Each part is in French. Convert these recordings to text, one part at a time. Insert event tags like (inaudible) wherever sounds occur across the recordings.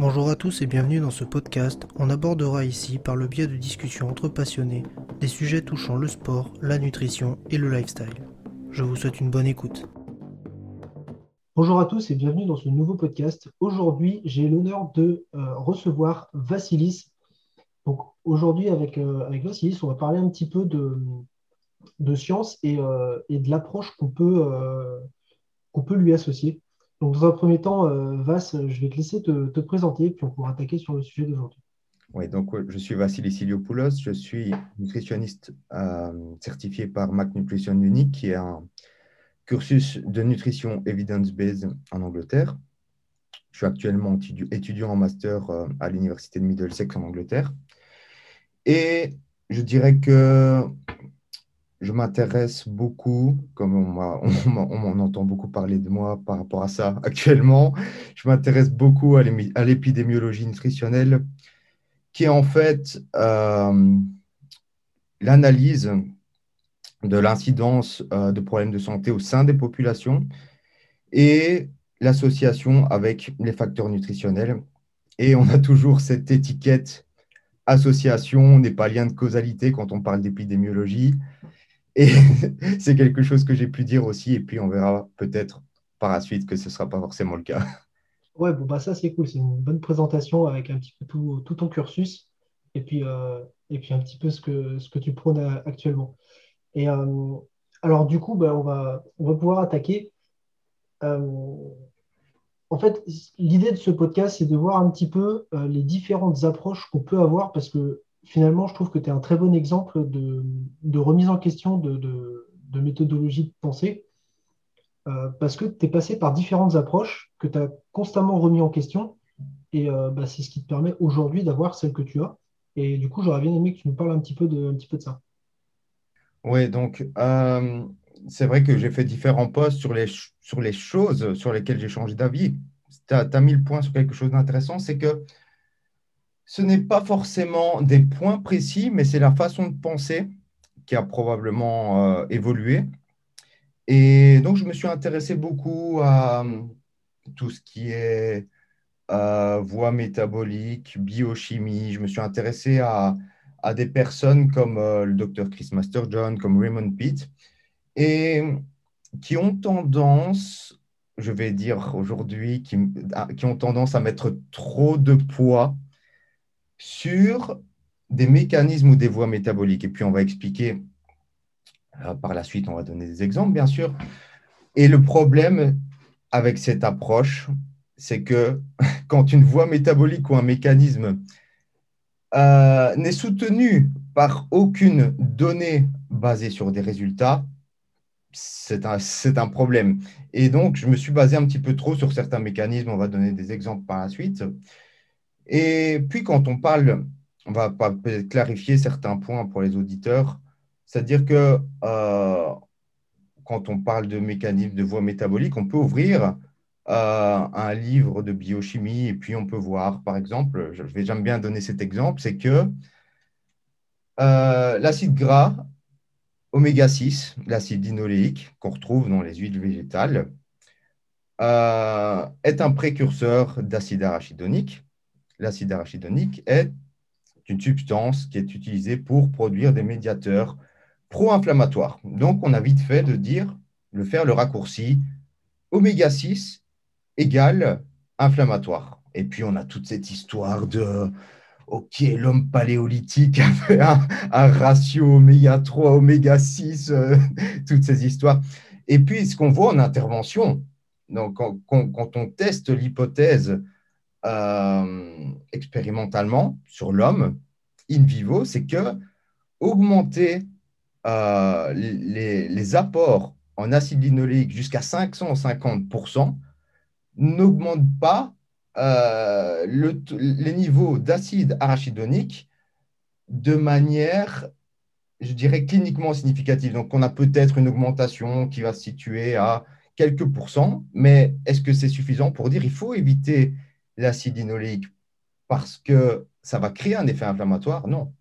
Bonjour à tous et bienvenue dans ce podcast. On abordera ici, par le biais de discussions entre passionnés, des sujets touchant le sport, la nutrition et le lifestyle. Je vous souhaite une bonne écoute. Bonjour à tous et bienvenue dans ce nouveau podcast. Aujourd'hui, j'ai l'honneur de euh, recevoir Vassilis. Aujourd'hui, avec, euh, Vassilis, on va parler un petit peu de, science et, euh, et de l'approche qu'on peut, qu'on peut lui associer. Donc, dans un premier temps, euh, Vas, je vais te laisser te, présenter, puis on pourra attaquer sur le sujet d'aujourd'hui. Oui, donc je suis Vassilis Iliopoulos, je suis nutritionniste euh, certifié par Mac Nutrition Unique, qui est un cursus de nutrition evidence-based en Angleterre. Je suis actuellement étudiant en master euh, à l'Université de Middlesex en Angleterre. Et je dirais que je m'intéresse beaucoup, comme on, (laughs) entend beaucoup parler de moi par rapport à ça (laughs) actuellement, je m'intéresse beaucoup à l'épidémiologie nutritionnelle, qui est en fait euh, l'analyse de l'incidence euh, de problèmes de santé au sein des populations et l'association avec les facteurs nutritionnels. Et on a toujours cette étiquette association n'est pas lien de causalité quand on parle d'épidémiologie. Et (laughs) c'est quelque chose que j'ai pu dire aussi. Et puis, on verra peut-être par la suite que ce ne sera pas forcément le cas. (laughs) Ouais, bon, bah ça, c'est cool. C'est une bonne présentation avec un petit peu tout, ton cursus et puis, euh, et puis un petit peu ce que, ce que tu prônes actuellement. Et euh, alors, du coup, bah, on, va, on va pouvoir attaquer. Euh, en fait, l'idée de ce podcast, c'est de voir un petit peu les différentes approches qu'on peut avoir parce que finalement, je trouve que tu es un très bon exemple de, remise en question de, méthodologie de pensée, euh, parce que tu es passé par différentes approches que tu as constamment remis en question, et euh, bah, c'est ce qui te permet aujourd'hui d'avoir celle que tu as. Et du coup, j'aurais bien aimé que tu nous parles un petit peu de, ça. Oui, donc euh, c'est vrai que j'ai fait différents posts sur les, choses sur lesquelles j'ai changé d'avis. Tu as mis le point sur quelque chose d'intéressant, c'est que ce n'est pas forcément des points précis, mais c'est la façon de penser qui a probablement euh, évolué. Et donc, je me suis intéressé beaucoup à euh, tout ce qui est euh, voie métabolique, biochimie. Je me suis intéressé à, des personnes comme le docteur Chris Masterjohn, comme Raymond Pitt, et qui ont tendance, je vais dire aujourd'hui, qui, qui ont tendance à mettre trop de poids sur des mécanismes ou des voies métaboliques. Et puis, on va expliquer euh, par la suite, on va donner des exemples, bien sûr. Et le problème avec cette approche, c'est que (laughs) quand une voie métabolique ou un mécanisme euh, n'est soutenu par aucune donnée basée sur des résultats, c'est un, un, problème. Et donc, je me suis basé un petit peu trop sur certains mécanismes. On va donner des exemples par la suite. Et puis, quand on parle, on va peut-être clarifier certains points pour les auditeurs, c'est-à-dire que euh, quand on parle de mécanismes de voie métabolique, on peut ouvrir euh, un livre de biochimie et puis on peut voir, par exemple, j'aime bien donner cet exemple, c'est que euh, l'acide gras oméga 6, l'acide linoléique qu'on retrouve dans les huiles végétales, est un précurseur d'acide arachidonique l'acide arachidonique est une substance qui est utilisée pour produire des médiateurs pro-inflammatoires. Donc, on a vite fait de dire, de faire le raccourci oméga 6 égale inflammatoire. Et puis, on a toute cette histoire de OK, l'homme paléolithique (laughs) avait un, ratio oméga 3, oméga 6, euh, (laughs) toutes ces histoires. Et puis, ce qu'on voit en intervention, donc, quand on teste l'hypothèse euh, expérimentalement sur l'homme, in vivo, c'est que augmenter euh, les, apports en acide linoléique jusqu'à 550% n'augmente pas euh, les niveaux d'acide arachidonique de manière, je dirais, cliniquement significative. Donc, on a peut-être une augmentation qui va se situer à quelques pourcents, mais est-ce que c'est suffisant pour dire il faut éviter l'acide linoléique parce que ça va créer un effet inflammatoire? Non.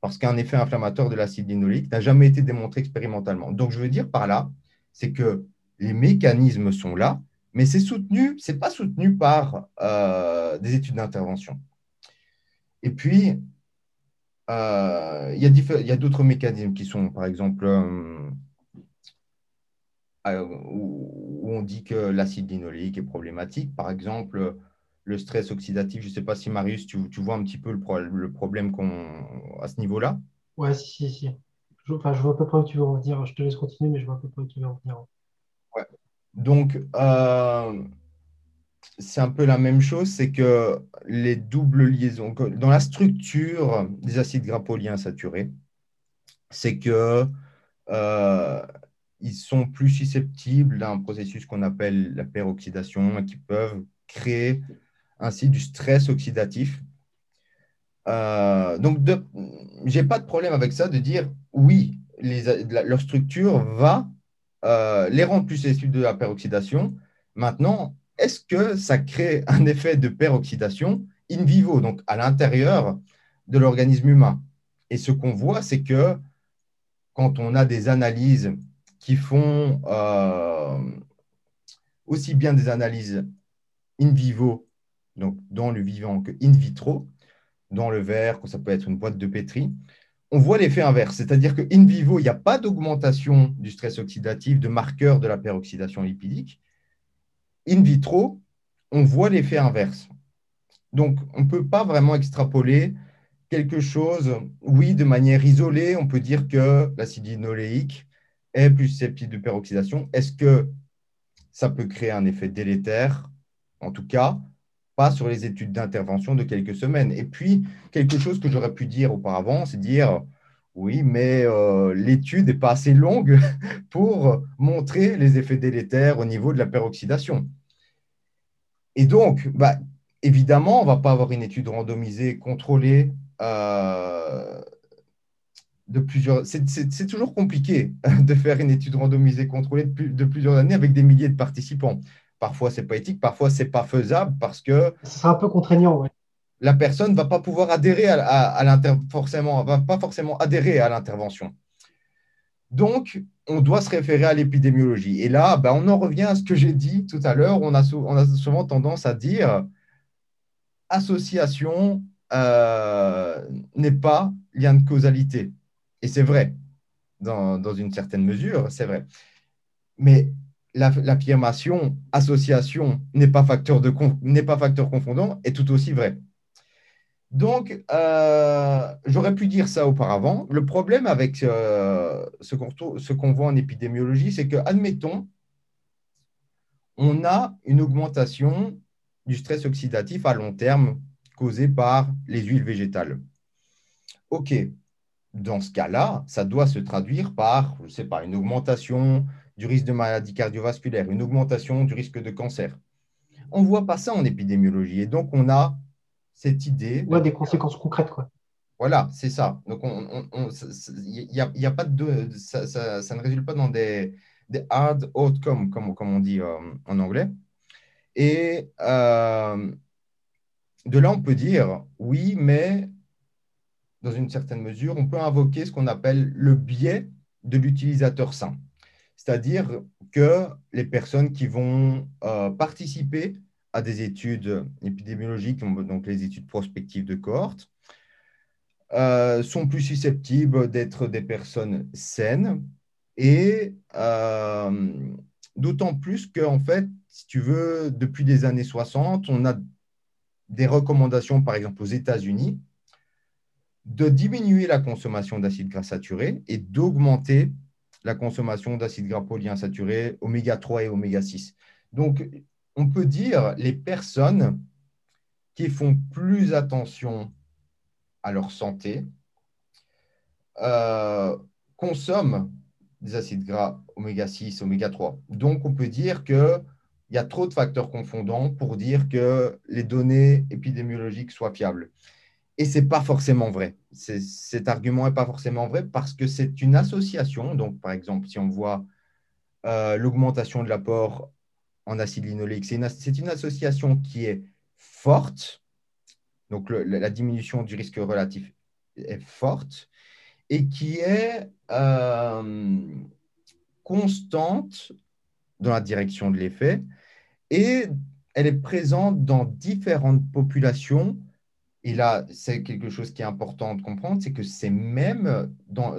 Parce qu'un effet inflammatoire de l'acide linoléique n'a jamais été démontré expérimentalement. Donc, je veux dire par là, c'est que les mécanismes sont là, Mais c'est soutenu, c'est pas soutenu par euh, des études d'intervention. Et puis, euh, il y a, d'autres mécanismes qui sont, par exemple, où, on dit que l'acide linoléique est problématique. Par exemple, le stress oxydatif. Je ne sais pas si Marius, tu, vois un petit peu le, problème qu'on à ce niveau-là? Ouais, si, si, si. Je, enfin, je vois à peu près où tu veux en venir. Je te laisse continuer, mais je vois à peu près où tu veux en venir. Ouais. Donc, euh, c'est un peu la même chose, c'est que les doubles liaisons, dans la structure des acides gras polyinsaturés, c'est que euh, ils sont plus susceptibles d'un processus qu'on appelle la peroxydation et qui peuvent créer ainsi du stress oxydatif. Euh, donc, je n'ai pas de problème avec ça de dire oui, leur structure va euh, les rendre plus sensibles de la peroxydation. Maintenant, est-ce que ça crée un effet de peroxydation in vivo, donc à l'intérieur de l'organisme humain? Et ce qu'on voit, c'est que quand on a des analyses qui font euh, aussi bien des analyses in vivo donc dans le vivant, que in vitro, dans le verre, que ça peut être une boîte de pétri, on voit l'effet inverse. C'est-à-dire que in vivo, il n'y a pas d'augmentation du stress oxydatif, de marqueur de la peroxydation lipidique. In vitro, on voit l'effet inverse. Donc, on ne peut pas vraiment extrapoler quelque chose, oui, de manière isolée, on peut dire que l'acide linoléique est plus susceptible de peroxydation. Est-ce que ça peut créer un effet délétère? En tout cas, sur les études d'intervention de quelques semaines. Et puis, quelque chose que j'aurais pu dire auparavant, c'est dire, oui, mais euh, l'étude n'est pas assez longue (laughs) pour montrer les effets délétères au niveau de la peroxydation. Et donc, bah, évidemment, on ne va pas avoir une étude randomisée, contrôlée. Euh, de plusieurs. C'est toujours compliqué (laughs) de faire une étude randomisée contrôlée de plusieurs années avec des milliers de participants. Parfois, c'est pas éthique, parfois, c'est pas faisable parce que. C'est un peu contraignant, oui. La personne ne va pas pouvoir adhérer à, à, forcément, va pas forcément adhérer à l'intervention. Donc, on doit se référer à l'épidémiologie. Et là, ben, on en revient à ce que j'ai dit tout à l'heure. On a, on a souvent tendance à dire association euh, n'est pas lien de causalité. Et c'est vrai, dans, dans, une certaine mesure, c'est vrai. Mais l'affirmation association n'est pas, facteur de, n'est pas facteur confondant est tout aussi vrai. Donc, euh, j'aurais pu dire ça auparavant. Le problème avec euh, ce qu'on voit en épidémiologie, c'est que, admettons, on a une augmentation du stress oxydatif à long terme causé par les huiles végétales. OK, dans ce cas-là, ça doit se traduire par, je sais pas, une augmentation du risque de maladie cardiovasculaire, une augmentation du risque de cancer. On ne voit pas ça en épidémiologie. Et donc, on a cette idée. Ouais, des conséquences concrètes, quoi. Voilà, c'est ça. Donc, il n'y a, pas de. Ça, ça, ne résulte pas dans des, des hard outcomes, comme, comme on dit euh, en anglais. Et euh, de là, on peut dire oui, mais dans une certaine mesure, on peut invoquer ce qu'on appelle le biais de l'utilisateur sain c'est-à-dire que les personnes qui vont euh, participer à des études épidémiologiques, donc les études prospectives de cohorte, euh, sont plus susceptibles d'être des personnes saines et euh, d'autant plus qu'en fait, si tu veux, depuis les années 60, on a des recommandations, par exemple aux États-Unis, de diminuer la consommation d'acides gras saturés et d'augmenter la consommation d'acides gras polyinsaturés, oméga 3 et oméga 6. Donc, on peut dire les personnes qui font plus attention à leur santé euh, consomment des acides gras oméga 6, oméga 3. Donc, on peut dire qu'il y a trop de facteurs confondants pour dire que les données épidémiologiques soient fiables. Et ce n'est pas forcément vrai. Cet argument n'est pas forcément vrai parce que c'est une association. Donc, par exemple, si on voit euh, l'augmentation de l'apport en acide linoléique, c'est une, association qui est forte. Donc, la diminution du risque relatif est forte et qui est euh, constante dans la direction de l'effet et elle est présente dans différentes populations. Et là, c'est quelque chose qui est important de comprendre, c'est que c'est même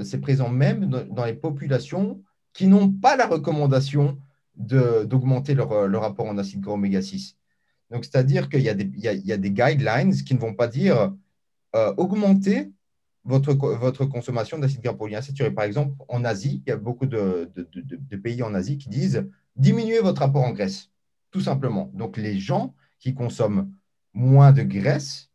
c'est présent même dans les populations qui n'ont pas la recommandation d'augmenter leur, leur, rapport en acide gras oméga 6. Donc, c'est-à-dire qu'il y, y, y, a des guidelines qui ne vont pas dire euh, augmenter votre, votre consommation d'acide gras polyinsaturé. Par exemple, en Asie, il y a beaucoup de, de, de, pays en Asie qui disent diminuez votre rapport en graisse, tout simplement. Donc, les gens qui consomment moins de graisse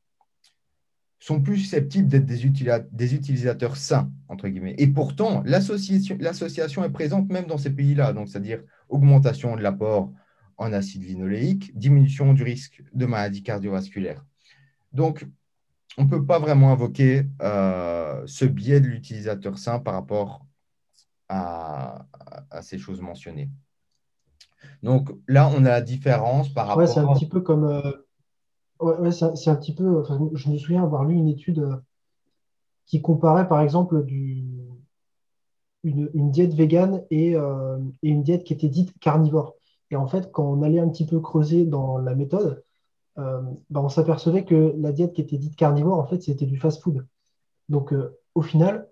sont plus susceptibles d'être des, des, utilisateurs sains, entre guillemets. Et pourtant, l'association est présente même dans ces pays-là, donc c'est-à-dire augmentation de l'apport en acide linoléique, diminution du risque de maladies cardiovasculaires. Donc, on ne peut pas vraiment invoquer euh, ce biais de l'utilisateur sain par rapport à, ces choses mentionnées. Donc là, on a la différence par rapport. Ouais, c'est un petit peu comme. Euh, c'est un petit peu. je me souviens avoir lu une étude euh, qui comparait, par exemple, une, diète végane et, et, une diète qui était dite carnivore. Et en fait, quand on allait un petit peu creuser dans la méthode, euh, bah, on s'apercevait que la diète qui était dite carnivore, en fait, c'était du fast-food. Donc, euh, au final,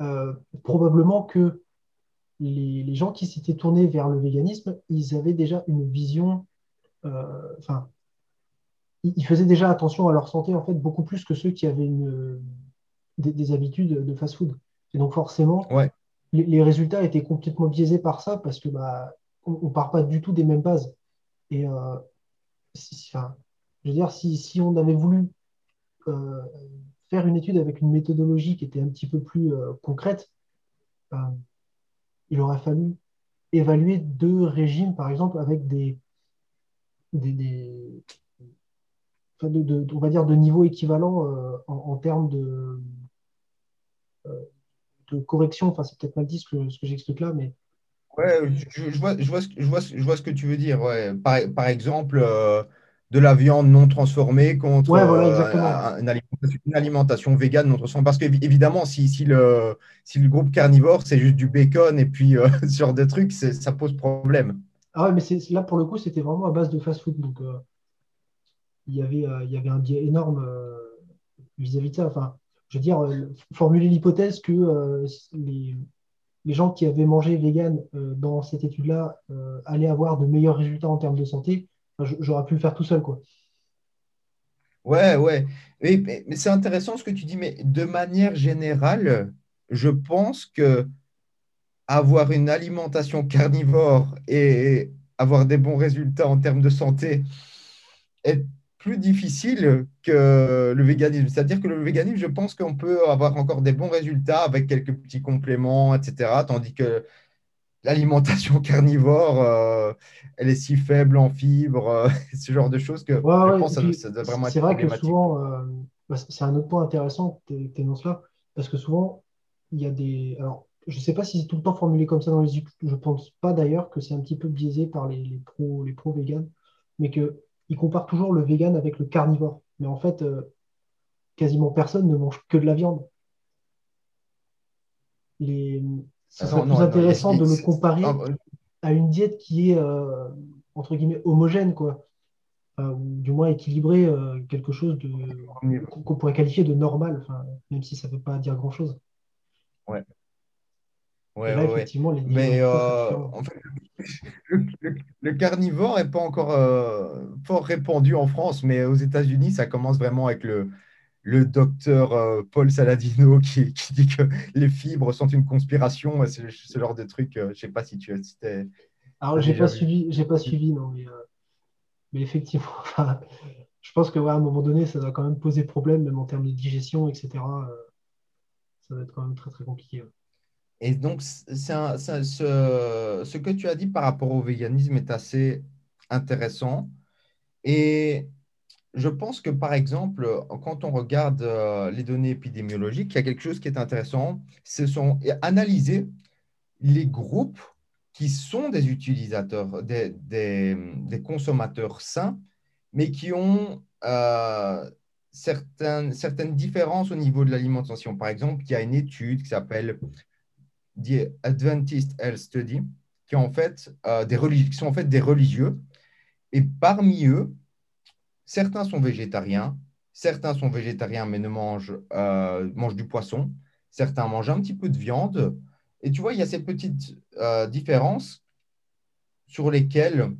euh, probablement que les, gens qui s'étaient tournés vers le véganisme, ils avaient déjà une vision, enfin, ils, faisaient déjà attention à leur santé, en fait, beaucoup plus que ceux qui avaient une, des, habitudes de fast-food. Et donc, forcément, les, résultats étaient complètement biaisés par ça parce que bah, on ne part pas du tout des mêmes bases. Et enfin, je veux dire, si, on avait voulu euh, faire une étude avec une méthodologie qui était un petit peu plus euh, concrète, euh, il aurait fallu évaluer deux régimes, par exemple, avec des, des, on va dire de niveau équivalent en, termes de, de correction. Enfin, c'est peut-être mal dit ce que, ce que j'explique là, mais Ouais, je, vois, je, vois, je, vois, je vois ce que tu veux dire. Ouais. Par, par exemple, de la viande non transformée contre euh, une, alimentation, végane non transformée. Parce qu'évidemment, si, si, le, si le groupe carnivore, c'est juste du bacon et puis euh, (laughs) sur des trucs, ça pose problème. Ah ouais, mais là, pour le coup, c'était vraiment à base de fast-food. Donc, euh, il, y avait, il y avait un biais énorme vis-à-vis de ça. Enfin, je veux dire, formuler l'hypothèse que les, les, gens qui avaient mangé vegan dans cette étude-là allaient avoir de meilleurs résultats en termes de santé, J'aurais pu le faire tout seul, quoi. Ouais, ouais. Mais, c'est intéressant ce que tu dis, mais de manière générale, je pense que avoir une alimentation carnivore et avoir des bons résultats en termes de santé est plus difficile que le véganisme. C'est-à-dire que le véganisme, je pense qu'on peut avoir encore des bons résultats avec quelques petits compléments, etc. Tandis que l'alimentation (laughs) carnivore, euh, elle est si faible en fibres, euh, (laughs) ce genre de choses que je pense que ça, doit vraiment être C'est vrai que souvent, euh, bah, c'est un autre point intéressant que tu énonces là, parce que souvent, il y a des. Alors, je ne sais pas si c'est tout le temps formulé comme ça dans les je ne pense pas d'ailleurs que c'est un petit peu biaisé par les, les pros les pro véganes, mais qu'ils comparent toujours le vegan avec le carnivore. Mais en fait, quasiment personne ne mange que de la viande. Les, ce serait plus intéressant de le comparer à une diète qui est, euh, entre guillemets, homogène, quoi. ou du moins équilibrée, euh, quelque chose de qu'on pourrait qualifier de normal, même si ça ne veut pas dire grand-chose. Ouais. Ouais, là, effectivement, les Mais euh, en fait, le, carnivore n'est pas encore fort répandu en France, mais aux États-Unis, ça commence vraiment avec le, le docteur euh, Paul Saladino (laughs) qui, dit que les fibres sont une conspiration, c'est ce genre de truc. Euh, je ne sais pas si tu as. Alors, j'ai pas suivi, j'ai pas suivi, non, mais, euh, effectivement, (laughs) je pense qu'à un moment donné, ça va quand même poser problème, même en termes de digestion, etc. ça va être quand même très très compliqué. Et donc, ce, ce que tu as dit par rapport au véganisme est assez intéressant. Et je pense que, par exemple, quand on regarde euh, les données épidémiologiques, il y a quelque chose qui est intéressant, ce sont analyser les groupes qui sont des utilisateurs, des, consommateurs sains, mais qui ont euh, certaines différences au niveau de l'alimentation. Par exemple, il y a une étude qui s'appelle The Adventist Health Study, qui, en fait, euh, des qui sont en fait des religieux Et parmi eux, certains sont végétariens, certains sont végétariens mais ne mangent, euh, mangent du poisson, certains mangent un petit peu de viande. Et tu vois, il y a ces petites euh, différences sur lesquelles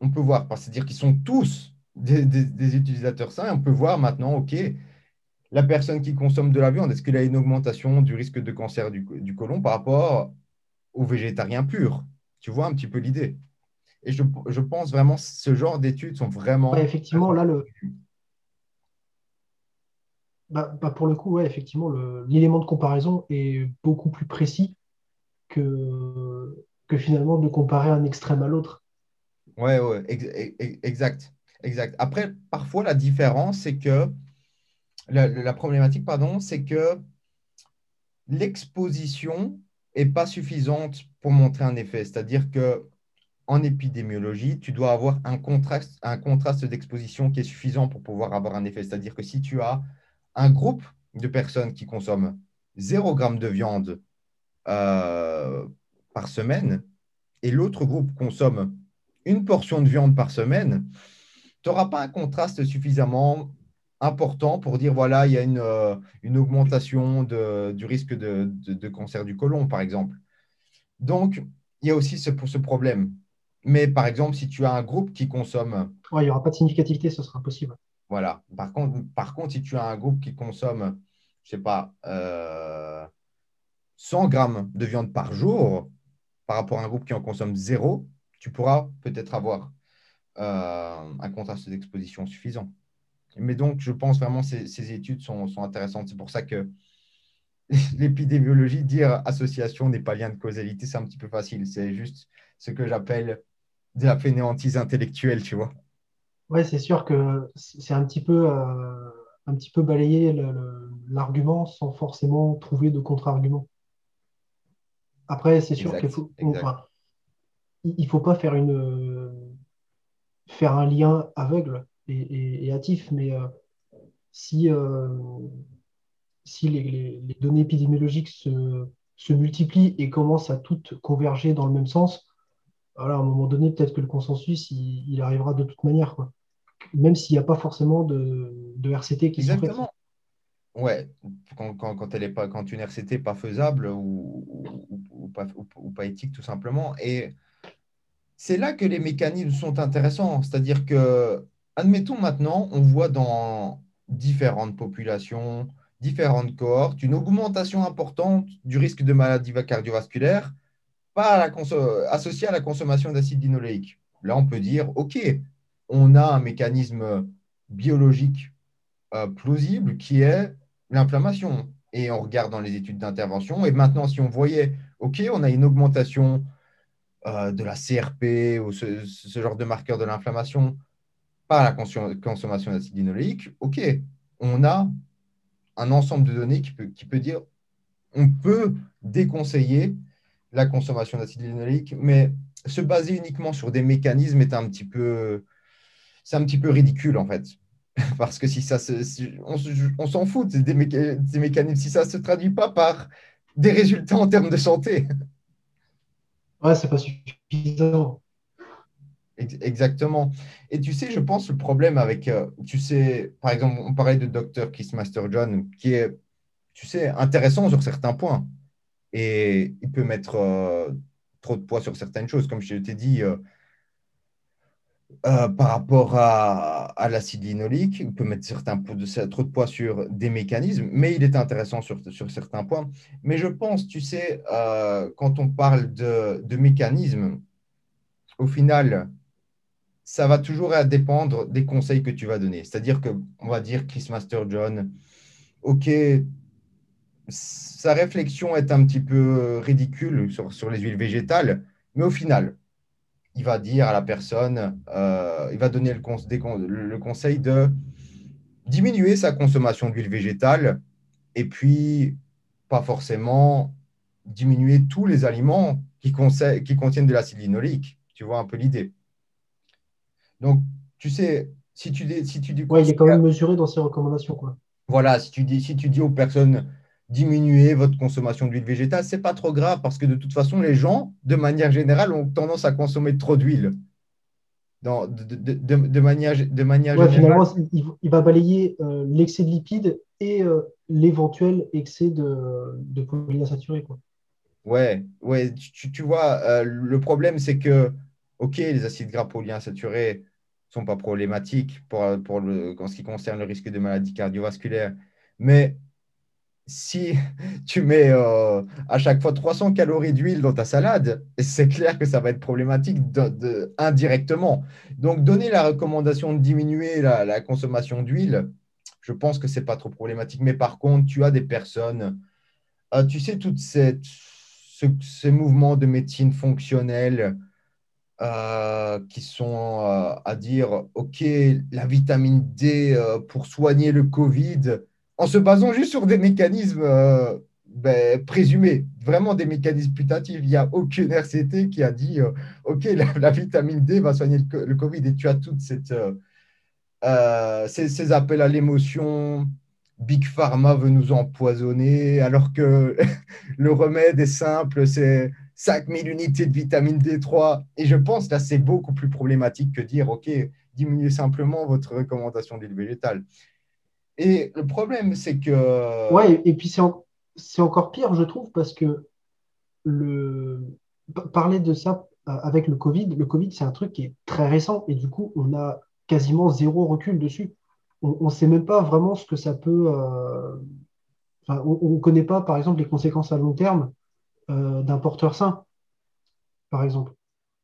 on peut voir, c'est-à-dire qu'ils sont tous des, utilisateurs sains, et on peut voir maintenant, OK, la personne qui consomme de la viande, est-ce qu'il a une augmentation du risque de cancer du, du côlon par rapport aux végétariens purs Tu vois un petit peu l'idée. Et je, je, pense vraiment que ce genre d'études sont vraiment... effectivement, là, le... Bah, bah, pour le coup, ouais, effectivement, l'élément de comparaison est beaucoup plus précis que, que finalement de comparer un extrême à l'autre. Ouais, ouais, exact, exact. Après, parfois, la différence, c'est que la, problématique, pardon, c'est que l'exposition n'est pas suffisante pour montrer un effet. C'est-à-dire que en épidémiologie, tu dois avoir un contraste, un contraste d'exposition qui est suffisant pour pouvoir avoir un effet. C'est-à-dire que si tu as un groupe de personnes qui consomment 0 g de viande euh, par semaine et l'autre groupe consomme une portion de viande par semaine, tu n'auras pas un contraste suffisamment important pour dire voilà, il y a une, euh, augmentation du risque de, cancer du côlon, par exemple. Donc, il y a aussi ce, ce problème. Mais par exemple, si tu as un groupe qui consomme. il n'y aura pas de significativité, ce sera impossible. Voilà. Par contre, par contre, si tu as un groupe qui consomme, je ne sais pas, 100 euh, grammes de viande par jour, par rapport à un groupe qui en consomme zéro, tu pourras peut-être avoir euh, un contraste d'exposition suffisant. Mais donc, je pense vraiment que ces, études sont, intéressantes. C'est pour ça que (laughs) l'épidémiologie, dire association n'est pas lien de causalité, c'est un petit peu facile. C'est juste ce que j'appelle de la fainéantise intellectuelle, tu vois. Oui, c'est sûr que c'est un petit peu, euh, un petit peu balayer l'argument sans forcément trouver de contre-argument. Après, c'est sûr qu'il faut, il faut pas faire une faire un lien aveugle et, hâtif, mais euh, si, euh, si les, données épidémiologiques se, multiplient et commencent à toutes converger dans le même sens, alors à un moment donné, peut-être que le consensus, il, arrivera de toute manière, quoi. même s'il n'y a pas forcément de, RCT qui Exactement. Ouais, quand, quand, elle est pas, quand une RCT n'est pas faisable ou, ou, pas, ou, pas, éthique, tout simplement. Et c'est là que les mécanismes sont intéressants. C'est-à-dire que, admettons maintenant, on voit dans différentes populations, différentes cohortes, une augmentation importante du risque de maladie cardiovasculaire associée à la consommation d'acide linoléique. Là, on peut dire, OK, on a un mécanisme biologique euh, plausible qui est l'inflammation. Et on regarde dans les études d'intervention. Et maintenant, si on voyait, OK, on a une augmentation euh, de la CRP ou ce, genre de marqueur de l'inflammation par la consommation d'acide linoléique, OK, on a un ensemble de données qui peut, dire on peut déconseiller la consommation d'acide linoléique, mais se baser uniquement sur des mécanismes est un petit peu, c'est un petit peu ridicule en fait. (laughs) Parce que si ça on, s'en fout des, des mécanismes, si ça ne se traduit pas par des résultats en termes de santé. Ouais, c'est pas suffisant. Exactement. Et tu sais, je pense le problème avec, euh, tu sais, par exemple, on parlait de Dr. Kissmaster John, qui est, tu sais, intéressant sur certains points. Et il peut mettre euh, trop de poids sur certaines choses. Comme je t'ai dit, euh, par rapport à, l'acide linoléique. Il peut mettre certains, trop de poids sur des mécanismes, mais il est intéressant sur, sur certains points. Mais je pense, tu sais, quand on parle de, de mécanismes, au final, ça va toujours dépendre des conseils que tu vas donner. C'est-à-dire que, on va dire, Chris Master John, OK, sa réflexion est un petit peu ridicule sur, les huiles végétales, mais au final, il va dire à la personne, euh, il va donner le, conseil de diminuer sa consommation d'huile végétale et puis pas forcément diminuer tous les aliments qui, qui contiennent de l'acide linoléique. Tu vois un peu l'idée. Donc, tu sais, si tu dis. Si tu dis ouais, il est quand même mesuré dans ses recommandations. Quoi. Voilà, si tu, dis, si tu dis aux personnes diminuer votre consommation d'huile végétale, c'est pas trop grave parce que de toute façon, les gens, de manière générale, ont tendance à consommer trop d'huile. de, manière, de manière générale. Finalement, il, va balayer euh, l'excès de lipides et euh, l'éventuel excès de, de polyinsaturés. Quoi. Ouais, ouais tu, vois, euh, le problème, c'est que, OK, les acides gras polyinsaturés ne sont pas problématiques en ce qui concerne le risque de maladie cardiovasculaire, mais si (laughs) tu mets euh, à chaque fois 300 calories d'huile dans ta salade, (laughs) c'est clair que ça va être problématique indirectement. Donc, donner la recommandation de diminuer la, consommation d'huile, je pense que ce n'est pas trop problématique. Mais par contre, tu as des personnes, euh, tu sais, tous ces, mouvements de médecine fonctionnelle euh, qui sont à dire, OK, la vitamine D pour soigner le Covid en se basant juste sur des mécanismes euh, ben, présumés, vraiment des mécanismes putatifs. Il n'y a aucune RCT qui a dit euh, OK, la, vitamine D va soigner le, Covid. Et tu as toutes cette, euh, ces, appels à l'émotion. Big Pharma veut nous empoisonner, alors que (laughs) le remède est simple, c'est 5000 unités de vitamine D3. Et je pense là, c'est beaucoup plus problématique que dire OK, diminuez simplement votre recommandation d'huile végétale. Et le problème, c'est que. Ouais, et puis c'est encore pire, je trouve, parce que le... parler de ça euh, avec le Covid, le Covid, c'est un truc qui est très récent et du coup, on a quasiment zéro recul dessus. On ne sait même pas vraiment ce que ça peut. Euh, on ne connaît pas, par exemple, les conséquences à long terme euh, d'un porteur sain, par exemple.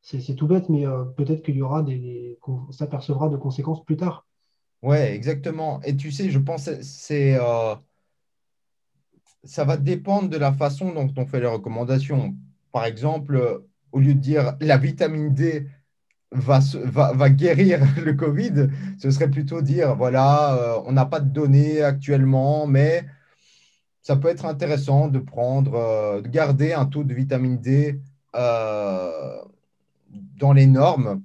C'est tout bête, mais peut-être qu'il y aura des. qu'on s'apercevra de conséquences plus tard. Ouais, exactement. Et tu sais, je pense que c'est, euh, ça va dépendre de la façon dont on fait les recommandations. Par exemple, au lieu de dire la vitamine D va, va, guérir (laughs) le Covid, ce serait plutôt dire, voilà, euh, on n'a pas de données actuellement, mais ça peut être intéressant de prendre, euh, de garder un taux de vitamine D dans les normes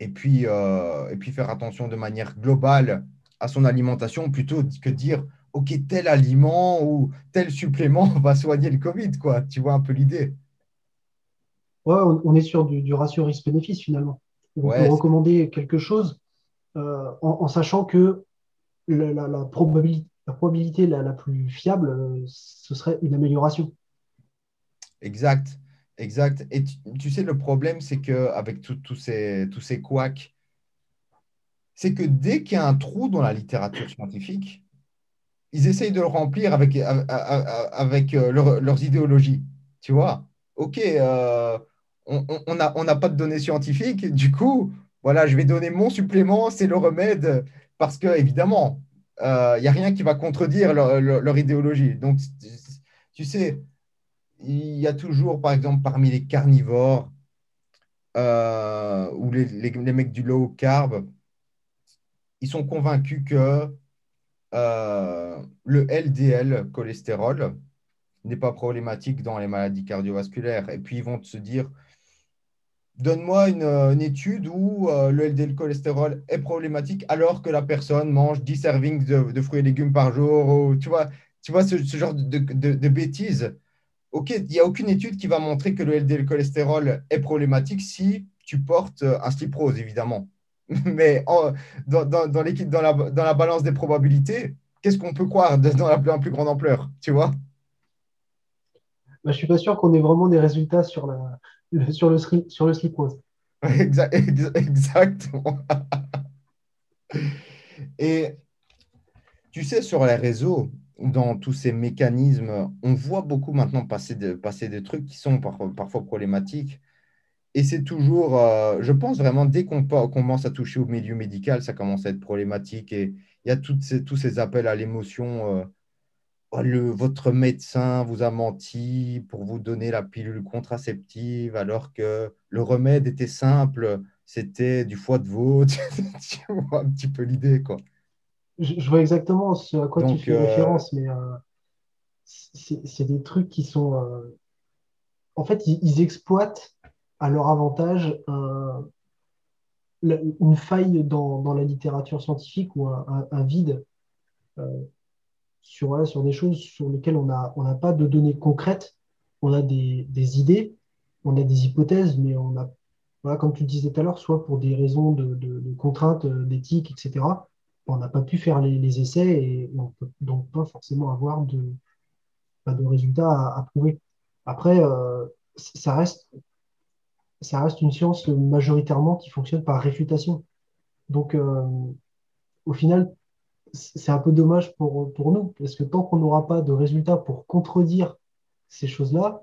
et puis, euh, et puis faire attention de manière globale à son alimentation plutôt que dire OK, tel aliment ou tel supplément (laughs) va soigner le Covid, quoi. Tu vois un peu l'idée. Ouais, on, est sur du, ratio risque-bénéfice finalement. On peut recommander quelque chose euh, en, sachant que la, probabilité, la probabilité la, plus fiable, euh, ce serait une amélioration. Exact. Exact. Et tu, sais, le problème, c'est qu'avec tous ces, tous ces couacs, c'est que dès qu'il y a un trou dans la littérature scientifique, ils essayent de le remplir avec, euh, leurs idéologies. Tu vois? Ok, euh, on n'a pas de données scientifiques, du coup, voilà, je vais donner mon supplément, c'est le remède, parce que, évidemment, il euh, n'y a rien qui va contredire leur, idéologie. Donc, tu sais, il y a toujours, par exemple, parmi les carnivores euh, ou les, les, mecs du low carb, ils sont convaincus que euh, le LDL cholestérol n'est pas problématique dans les maladies cardiovasculaires. Et puis, ils vont se dire, donne-moi une, étude où euh, le LDL cholestérol est problématique alors que la personne mange 10 servings de, fruits et légumes par jour. tu vois, tu vois ce, genre de, bêtises. OK, il n'y a aucune étude qui va montrer que le LDL cholestérol est problématique si tu portes euh, un slip rose, évidemment. (laughs) Mais dans, dans, dans, la, dans la balance des probabilités, qu'est-ce qu'on peut croire dans la, plus grande ampleur, tu vois? Bah, Je ne suis pas sûr qu'on ait vraiment des résultats sur, la, sur, (laughs) le, sur le slip (laughs) exactement. Et tu sais, sur les réseaux, dans tous ces mécanismes, on voit beaucoup maintenant passer, de, passer des trucs qui sont parfois problématiques. Et c'est toujours, euh, je pense vraiment, dès qu'on commence à toucher au milieu médical, ça commence à être problématique. Et il y a toutes ces, tous ces appels à l'émotion. Euh, le, votre médecin vous a menti pour vous donner la pilule contraceptive alors que le remède était simple, c'était du foie de veau. (laughs) tu vois un petit peu l'idée, quoi je, vois exactement ce à quoi tu fais euh, référence, mais euh, c'est des trucs qui sont. Euh, en fait, ils, exploitent à leur avantage une faille dans, la littérature scientifique ou un, vide sur, sur des choses sur lesquelles on n'a on pas de données concrètes. On a des, idées, on a des hypothèses, mais on n'a voilà, comme tu le disais tout à l'heure, soit pour des raisons de, de, contraintes d'éthique, etc., on n'a pas pu faire les, essais et on ne peut donc pas forcément avoir de, de résultats à, prouver. Après, ça reste ça reste une science majoritairement qui fonctionne par réfutation. Donc, euh, au final, c'est un peu dommage pour, pour nous, parce que tant qu'on n'aura pas de résultats pour contredire ces choses-là,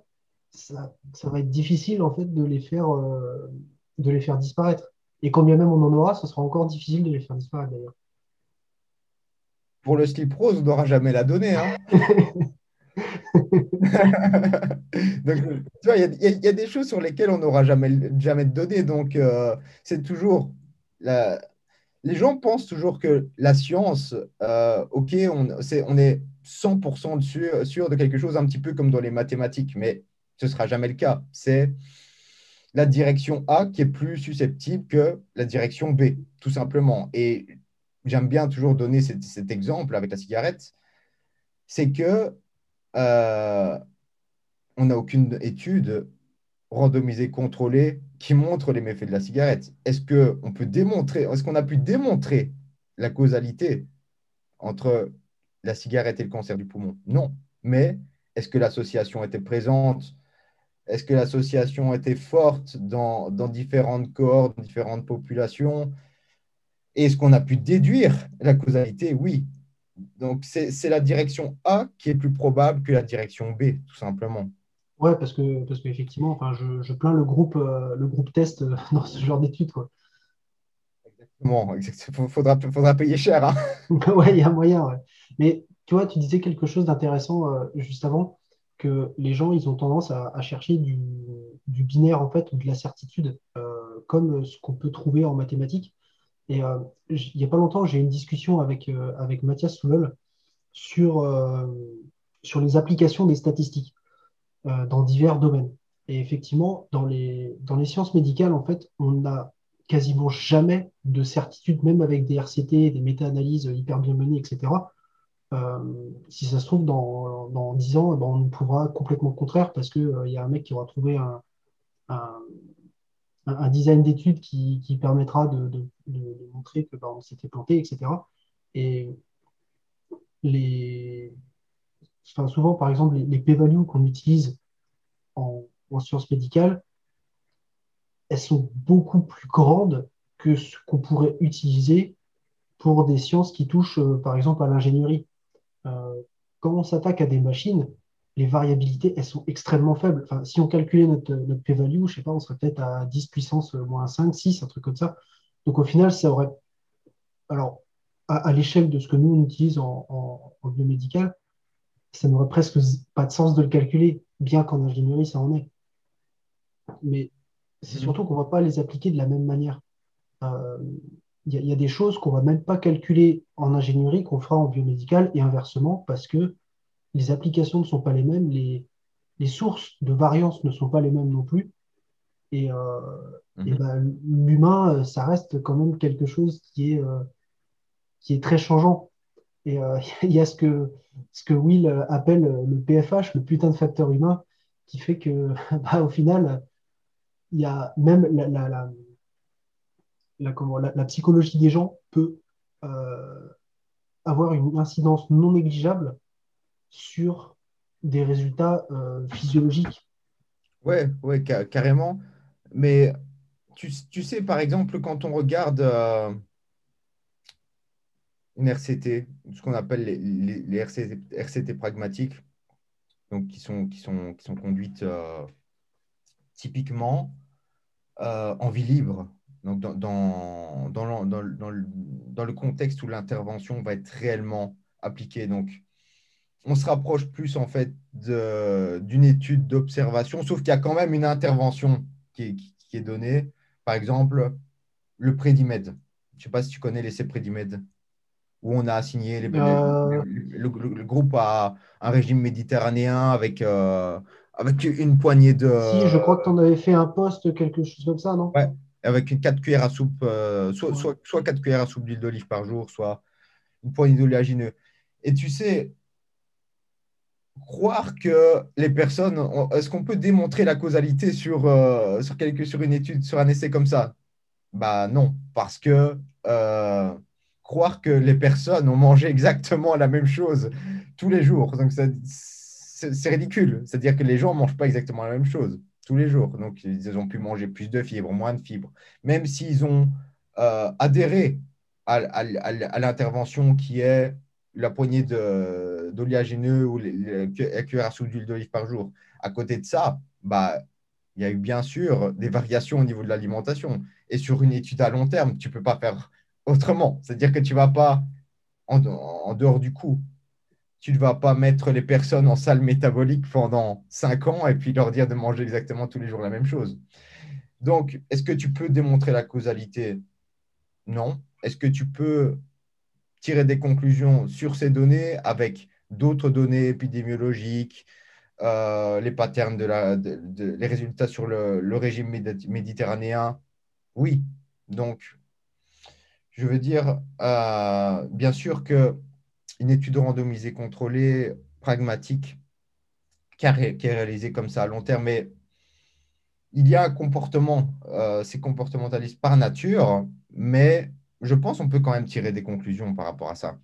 ça, va être difficile en fait de les faire, euh, de les faire disparaître. Et quand bien même on en aura, ce sera encore difficile de les faire disparaître d'ailleurs. Pour le slip rose, on n'aura jamais la donnée. Hein (laughs) (laughs) donc, tu vois, il y, a des choses sur lesquelles on n'aura jamais, jamais de données. Donc, euh, c'est toujours. La... Les gens pensent toujours que la science, euh, OK, on, est, on est 100% sûr, de quelque chose, un petit peu comme dans les mathématiques, mais ce ne sera jamais le cas. C'est la direction A qui est plus susceptible que la direction B, tout simplement. Et j'aime bien toujours donner cet, cet exemple avec la cigarette. C'est que euh, on n'a aucune étude randomisée, contrôlée, qui montre les méfaits de la cigarette. Est-ce qu'on peut démontrer, est-ce qu'on a pu démontrer la causalité entre la cigarette et le cancer du poumon? Non. Mais est-ce que l'association était présente? Est-ce que l'association était forte dans, dans différentes cohortes, différentes populations? Est-ce qu'on a pu déduire la causalité? Oui. Donc, c'est la direction A qui est plus probable que la direction B, tout simplement. Ouais, parce que parce qu'effectivement, enfin, je, je, plains le groupe, euh, le groupe test euh, (laughs) dans ce genre d'études. Exactement, il faudra, faudra payer cher. Hein. (laughs) ouais, il y a moyen. Mais tu vois, tu disais quelque chose d'intéressant euh, juste avant, que les gens, ils ont tendance à, à chercher du, du, binaire, en fait, ou de la certitude, comme ce qu'on peut trouver en mathématiques. Et il n'y a pas longtemps, j'ai eu une discussion avec, avec Mathias Soulol sur, sur les applications des statistiques dans divers domaines. Et effectivement, dans les, sciences médicales, en fait, on n'a quasiment jamais de certitude, même avec des RCT, des méta-analyses hyper bien menées, etc. si ça se trouve, dans, dans 10 ans, eh ben, on prouvera complètement le contraire parce qu'il il y a un mec qui aura trouvé un, design d'études qui, permettra de, montrer que bah, on s'était planté, etc. Et les, souvent, par exemple, les, p-values qu'on utilise en, sciences médicales, elles sont beaucoup plus grandes que ce qu'on pourrait utiliser pour des sciences qui touchent, euh, par exemple, à l'ingénierie. Euh, quand on s'attaque à des machines, les variabilités, elles sont extrêmement faibles. Enfin, si on calculait notre, notre p-value, je sais pas, on serait peut-être à 10 puissance moins 5, 6, un truc comme ça. Donc au final, ça aurait. Alors, à, l'échelle de ce que nous on utilise en, biomédical, ça n'aurait presque pas de sens de le calculer, bien qu'en ingénierie, ça en est. Mais c'est mmh. surtout qu'on ne va pas les appliquer de la même manière. Euh, il y, y, a des choses qu'on ne va même pas calculer en ingénierie qu'on fera en biomédical et inversement parce que les applications ne sont pas les mêmes, les, sources de variance ne sont pas les mêmes non plus. Et, euh, mhm. ben, l'humain, euh, ça reste quand même quelque chose qui est, euh, qui est très changeant. Et (laughs) il y a ce que, ce que Will appelle le PFH, le putain de facteur humain, qui fait que, (laughs) bah, au final, il y a même la, la, la, psychologie des gens peut avoir une incidence non négligeable sur des résultats euh, physiologiques. Ouais, ouais, carrément. Mais tu, tu, sais, par exemple, quand on regarde euh, une RCT, ce qu'on appelle les, RCT, pragmatiques, donc qui sont, qui sont, qui sont conduites euh, typiquement en vie libre, donc dans, dans, dans, dans, le, dans le contexte où l'intervention va être réellement appliquée. Donc, on se rapproche plus en fait d'une étude d'observation, sauf qu'il y a quand même une intervention qui est, donnée. Par exemple, le Prédimed. Je ne sais pas si tu connais l'essai Prédimed, où on a assigné les, euh. le, groupe à un régime méditerranéen avec, euh, avec une poignée de. Si, je crois que tu en avais fait un poste, quelque chose comme ça, non? Ouais, avec 4 cuillères à soupe, euh, soit, soit, soit 4 cuillères à soupe d'huile d'olive par jour, soit une poignée d'oléagineux. Et tu sais, croire que les personnes, est-ce qu'on peut démontrer la causalité sur, sur, quelque, sur une étude, sur un essai comme ça? Bah non, parce que croire que les personnes ont mangé exactement la même chose tous les jours, donc c'est ridicule. C'est-à-dire que les gens ne mangent pas exactement la même chose tous les jours. Donc ils ont pu manger plus de fibres, moins de fibres, même s'ils ont euh, adhéré à, l'intervention qui est la poignée d'oléagineux ou les, cuillères à d'huile d'olive par jour. À côté de ça, bah, il y a eu bien sûr des variations au niveau de l'alimentation. Et sur une étude à long terme, tu ne peux pas faire autrement. C'est-à-dire que tu ne vas pas, en, dehors du coup, tu ne vas pas mettre les personnes en salle métabolique pendant cinq ans et puis leur dire de manger exactement tous les jours la même chose. Donc, est-ce que tu peux démontrer la causalité? Non. Est-ce que tu peux tirer des conclusions sur ces données avec d'autres données épidémiologiques, euh, les patterns de la, les résultats sur le, régime méditerranéen? Oui, donc je veux dire, euh, bien sûr que une étude randomisée contrôlée, pragmatique, qui, est réalisée comme ça à long terme, mais il y a un comportement, euh, c'est comportementaliste par nature, mais je pense qu'on peut quand même tirer des conclusions par rapport à ça.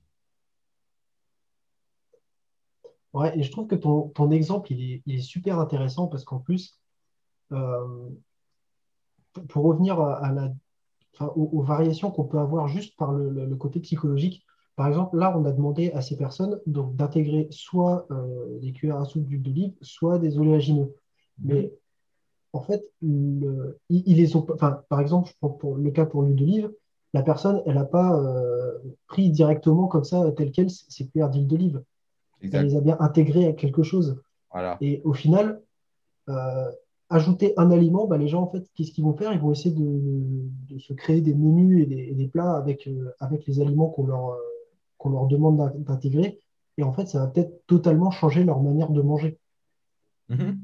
Ouais, et je trouve que ton, exemple, il est, super intéressant parce qu'en plus, euh, pour revenir à, la, aux, variations qu'on peut avoir juste par le, côté psychologique, par exemple, là, on a demandé à ces personnes d'intégrer soit euh, des cuillères à soupe d'huile d'olive, soit des oléagineux. Mais en fait, ils, les ont, enfin, par exemple, je prends pour le cas pour l'huile d'olive, la personne, elle n'a pas euh, pris directement comme ça, tel quel, ses cuillères d'huile d'olive. Elle les a bien intégrées à quelque chose. Et au final, euh, ajouter un aliment, bah, les gens, en fait, qu'est-ce qu'ils vont faire? Ils vont essayer de, se créer des menus et des, plats avec, euh, avec les aliments qu'on leur, qu'on leur demande d'intégrer. Et en fait, ça va peut-être totalement changer leur manière de manger. Mm-hmm.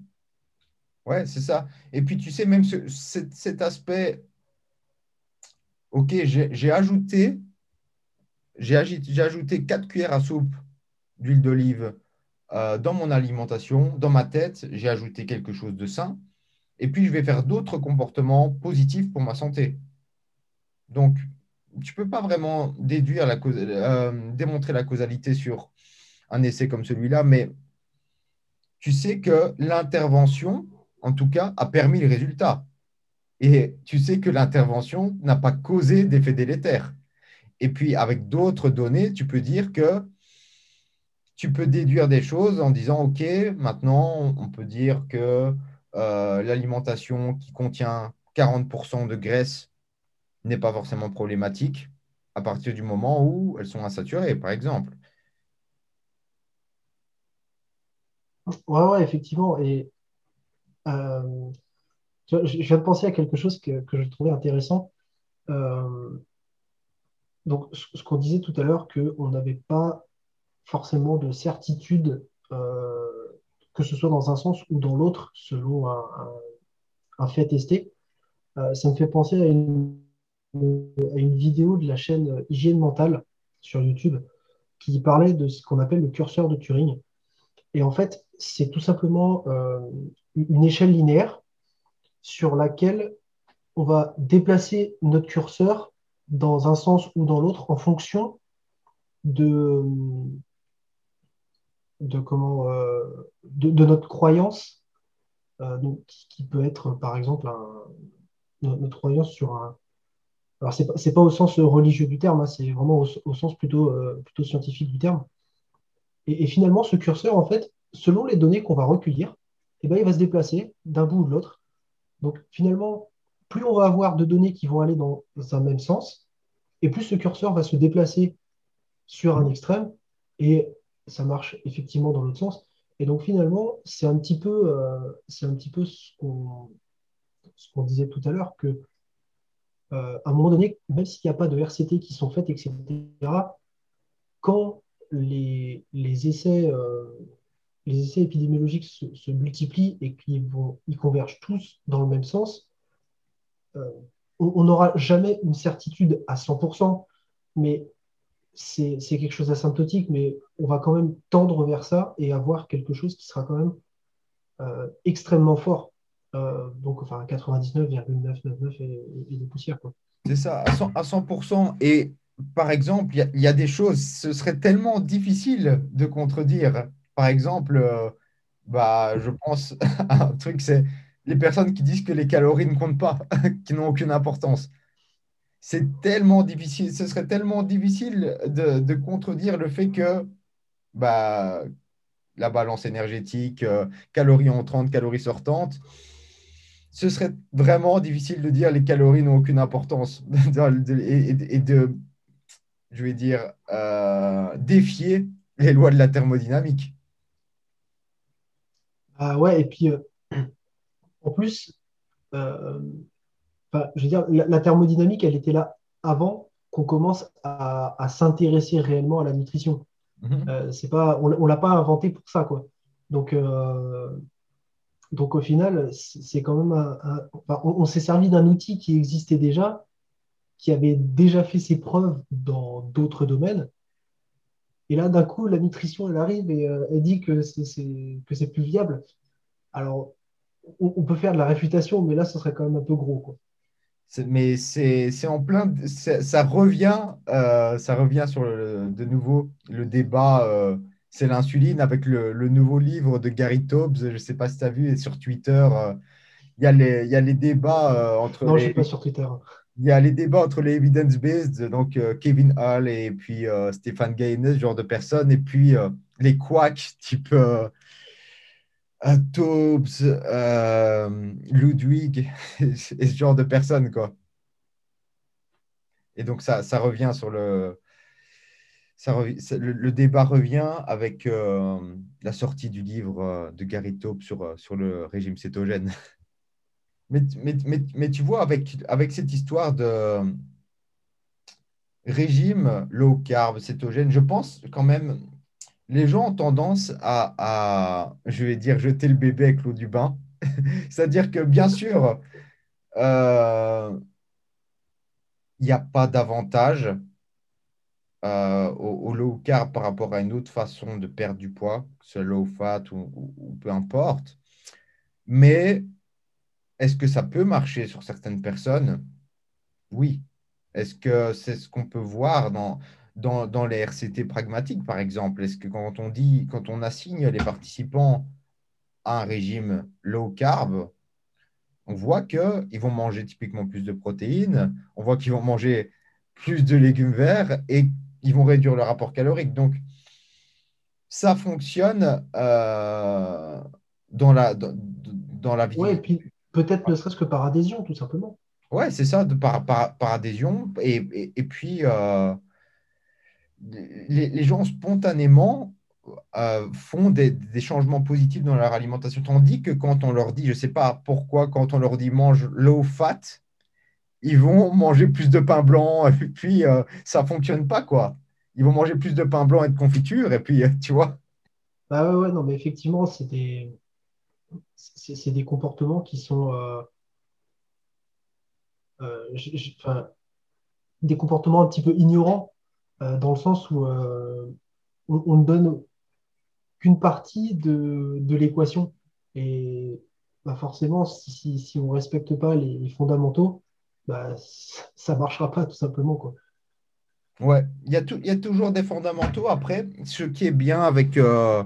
Ouais, c'est ça. Et puis, tu sais, même cet aspect OK, j'ai ajouté, j'ai ajouté 4 cuillères à soupe d'huile d'olive euh, dans mon alimentation. Dans ma tête, j'ai ajouté quelque chose de sain. Et puis, je vais faire d'autres comportements positifs pour ma santé. Donc, tu ne peux pas vraiment la euh, démontrer la causalité sur un essai comme celui-là, mais tu sais que l'intervention, en tout cas, a permis le résultat. Et tu sais que l'intervention n'a pas causé d'effet délétère. Et puis, avec d'autres données, tu peux dire que tu peux déduire des choses en disant, OK, maintenant, on peut dire que l'alimentation qui contient 40% de graisse n'est pas forcément problématique à partir du moment où elles sont insaturées, par exemple. Oui, ouais, effectivement. Et euh, je, viens de penser à quelque chose que, que je trouvais intéressant. Euh, donc, ce, qu'on disait tout à l'heure, qu'on n'avait pas forcément de certitude, euh, que ce soit dans un sens ou dans l'autre, selon un, fait testé. Euh, ça me fait penser à une, à une, vidéo de la chaîne Hygiène Mentale sur YouTube qui parlait de ce qu'on appelle le curseur de Turing. Et en fait, c'est tout simplement une échelle linéaire sur laquelle on va déplacer notre curseur dans un sens ou dans l'autre en fonction de, de, comment, euh, de, notre croyance, euh, qui peut être par exemple notre croyance sur un. Alors, ce n'est pas, au sens religieux du terme, hein, c'est vraiment au, sens plutôt, euh, plutôt scientifique du terme. Et, finalement, ce curseur, en fait, selon les données qu'on va recueillir, eh ben, il va se déplacer d'un bout ou de l'autre donc finalement, plus on va avoir de données qui vont aller dans un même sens, et plus ce curseur va se déplacer sur un extrême, et ça marche effectivement dans l'autre sens. Et donc finalement, c'est un petit peu, euh, un petit peu ce qu'on disait tout à l'heure, que euh, à un moment donné, même s'il n'y a pas de RCT qui sont faites, etc., quand les, essais, euh, les essais épidémiologiques se, multiplient et qu'ils ils convergent tous dans le même sens, on n'aura jamais une certitude à 100%, mais c'est quelque chose d'asymptotique, mais on va quand même tendre vers ça et avoir quelque chose qui sera quand même euh, extrêmement fort. Euh, donc, enfin, 99,999 et, des poussières. C'est ça, à 100%, Et par exemple, il y, a des choses, ce serait tellement difficile de contredire. Par exemple, euh, bah, je pense (laughs) à un truc, c'est les personnes qui disent que les calories ne comptent pas, (laughs) qui n'ont aucune importance. C'est tellement difficile, ce serait tellement difficile de, contredire le fait que bah, la balance énergétique, euh, calories entrantes, calories sortantes, ce serait vraiment difficile de dire les calories n'ont aucune importance (laughs) et, de, je vais dire, euh, défier les lois de la thermodynamique. Ah ouais, et puis euh, (clears throat) en plus, euh, je veux dire, la, thermodynamique, elle était là avant qu'on commence à, s'intéresser réellement à la nutrition. Mhm. c'est pas, on ne l'a pas inventé pour ça, quoi. Donc, donc au final, c'est quand même un, on, s'est servi d'un outil qui existait déjà, qui avait déjà fait ses preuves dans d'autres domaines. Et là, d'un coup, la nutrition, elle arrive et euh, elle dit que c'est plus viable. Alors, on, peut faire de la réfutation, mais là, ce serait quand même un peu gros. Quoi. Mais c'est en plein. Ça revient, euh, ça revient sur de nouveau le débat. Euh, c'est l'insuline avec le, nouveau livre de Gary Taubes. Je ne sais pas si tu as vu, et sur Twitter, euh, il y, a les, y a les débats entre. Non, les, je suis pas sur Twitter. Il y a les débats entre les evidence-based, donc Kevin Hall et puis Stéphane Gaines, ce genre de personnes, et puis les quacks type Taubes, Ludwig, (laughs) et ce genre de personnes, quoi. Et donc, ça, ça revient sur le, le, débat revient avec euh, la sortie du livre euh, de Gary Taube sur, euh, sur le régime cétogène. (laughs) Mais, mais, tu vois, avec, avec cette histoire de régime low carb, cétogène, je pense quand même, les gens ont tendance à, je vais dire, jeter le bébé avec l'eau du bain. (laughs) C'est-à-dire que, bien sûr, il n'y a pas d'avantage euh, au, low carb par rapport à une autre façon de perdre du poids, que ce soit low fat ou, peu importe. Mais est-ce que ça peut marcher sur certaines personnes? Oui. Est-ce que c'est ce qu'on peut voir dans, dans, dans, les RCT pragmatiques, par exemple Est-ce que quand on dit, quand on assigne les participants à un régime low carb, on voit qu'ils vont manger typiquement plus de protéines, on voit qu'ils vont manger plus de légumes verts et ils vont réduire le rapport calorique. Donc, ça fonctionne euh, dans, la, dans, la vie. Oui, et puis peut-être ne serait-ce que par adhésion, tout simplement. Oui, c'est ça, de, par, par, adhésion. Et, et, puis, euh, les, gens spontanément euh, font des, changements positifs dans leur alimentation. Tandis que quand on leur dit, je ne sais pas pourquoi, quand on leur dit mange low fat, ils vont manger plus de pain blanc, (laughs) et puis euh, ça ne fonctionne pas, quoi. Ils vont manger plus de pain blanc et de confiture, et puis, euh, tu vois. Bah ouais, non, mais effectivement, c'est des, comportements qui sont. Des comportements un petit peu ignorants, dans le sens où on, ne donne qu'une partie de, l'équation. Et bah forcément, si, on ne respecte pas les fondamentaux, bah, ça ne marchera pas tout simplement. Quoi. Ouais, il y, a il y a toujours des fondamentaux. Après, ce qui est bien avec, euh,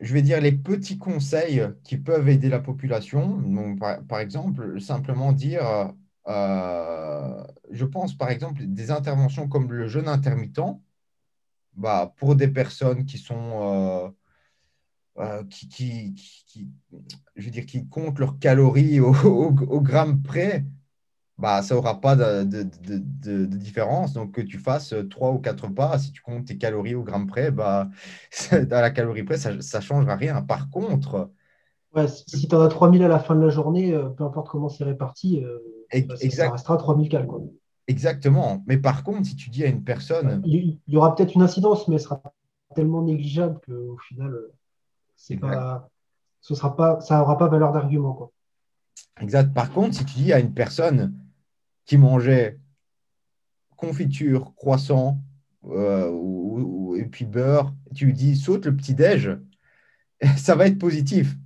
je vais dire, les petits conseils qui peuvent aider la population, donc, par, exemple, simplement dire, euh, je pense par exemple, des interventions comme le jeûne intermittent, bah, pour des personnes qui sont... Euh, euh, qui, je veux dire, qui comptent leurs calories au, (laughs) gramme près, bah, ça n'aura pas de, différence. Donc, que tu fasses 3 ou 4 pas, si tu comptes tes calories au gramme près, bah, (laughs) à la calorie près, ça ne changera rien. Par contre, si tu en as 3000 à la fin de la journée, peu importe comment c'est réparti, euh, ça, restera 3000 cal. Quoi. Exactement. Mais par contre, si tu dis à une personne. Il y, aura peut-être une incidence, mais elle sera tellement négligeable qu'au final. C'est pas, ce sera pas, ça n'aura pas valeur d'argument. Quoi. Exact. Par contre, si tu dis à une personne qui mangeait confiture, croissant, euh, et puis beurre, tu lui dis saute le petit-déj, (laughs) ça va être positif.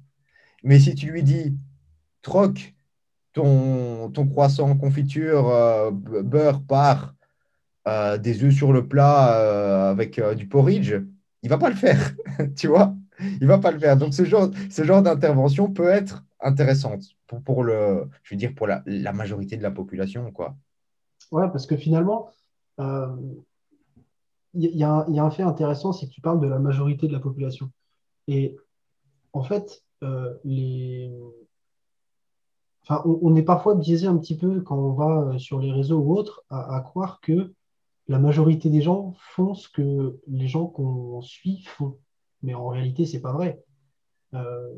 Mais si tu lui dis troque ton, ton croissant, confiture, euh, beurre par euh, des œufs sur le plat avec du porridge, il va pas le faire, (laughs) tu vois Il va pas le faire. Donc ce genre, ce genre d'intervention peut être intéressante pour, le, je veux dire pour la, majorité de la population, quoi. Ouais, parce que finalement, il y, a un fait intéressant, c'est que tu parles de la majorité de la population. Et en fait, euh, les... on, est parfois biaisé un petit peu quand on va euh, sur les réseaux ou autres à, croire que la majorité des gens font ce que les gens qu'on suit font. Mais en réalité, ce n'est pas vrai. Euh,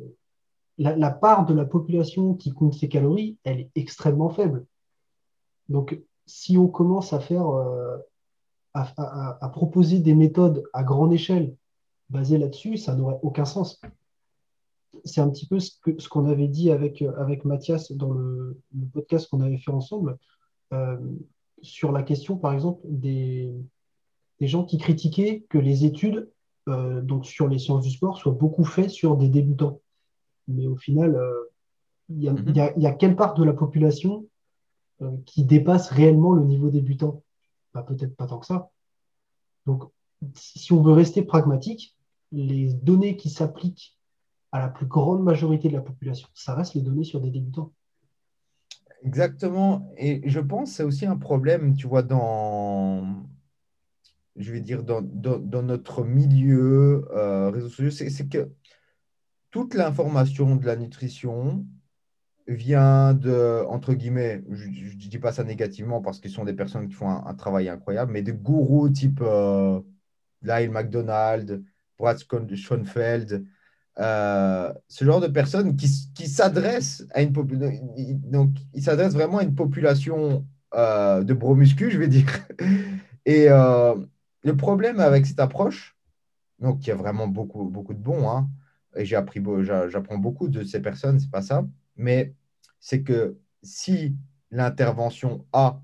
la, part de la population qui compte ses calories, elle est extrêmement faible. Donc, si on commence à faire à, proposer des méthodes à grande échelle basées là-dessus, ça n'aurait aucun sens. C'est un petit peu ce qu'on ce qu'on avait dit avec, avec Mathias dans le, podcast qu'on avait fait ensemble euh, sur la question, par exemple, des, des, gens qui critiquaient que les études euh, donc sur les sciences du sport soient beaucoup faites sur des débutants. Mais au final, euh, il y, mm-hmm. y, a, y, a quelle part de la population qui dépasse réellement le niveau débutant? Peut-être pas tant que ça. Donc, si on veut rester pragmatique, les données qui s'appliquent à la plus grande majorité de la population, ça reste les données sur des débutants. Exactement. Et je pense que c'est aussi un problème, tu vois, dans, je vais dire, dans, dans, notre milieu euh, sociaux, c'est que toute l'information de la nutrition, vient de, entre guillemets, je ne dis pas ça négativement parce qu'ils sont des personnes qui font un, travail incroyable, mais des gourous type euh, Lyle McDonald, Brad Schoenfeld, euh, ce genre de personnes qui, qui s'adressent à une donc ils s'adressent vraiment à une population euh, de bromuscu, je vais dire. (laughs) Et euh, le problème avec cette approche, donc il y a vraiment beaucoup, beaucoup de bons, hein, et j'ai appris, j'apprends beaucoup de ces personnes, c'est pas ça, mais c'est que si l'intervention A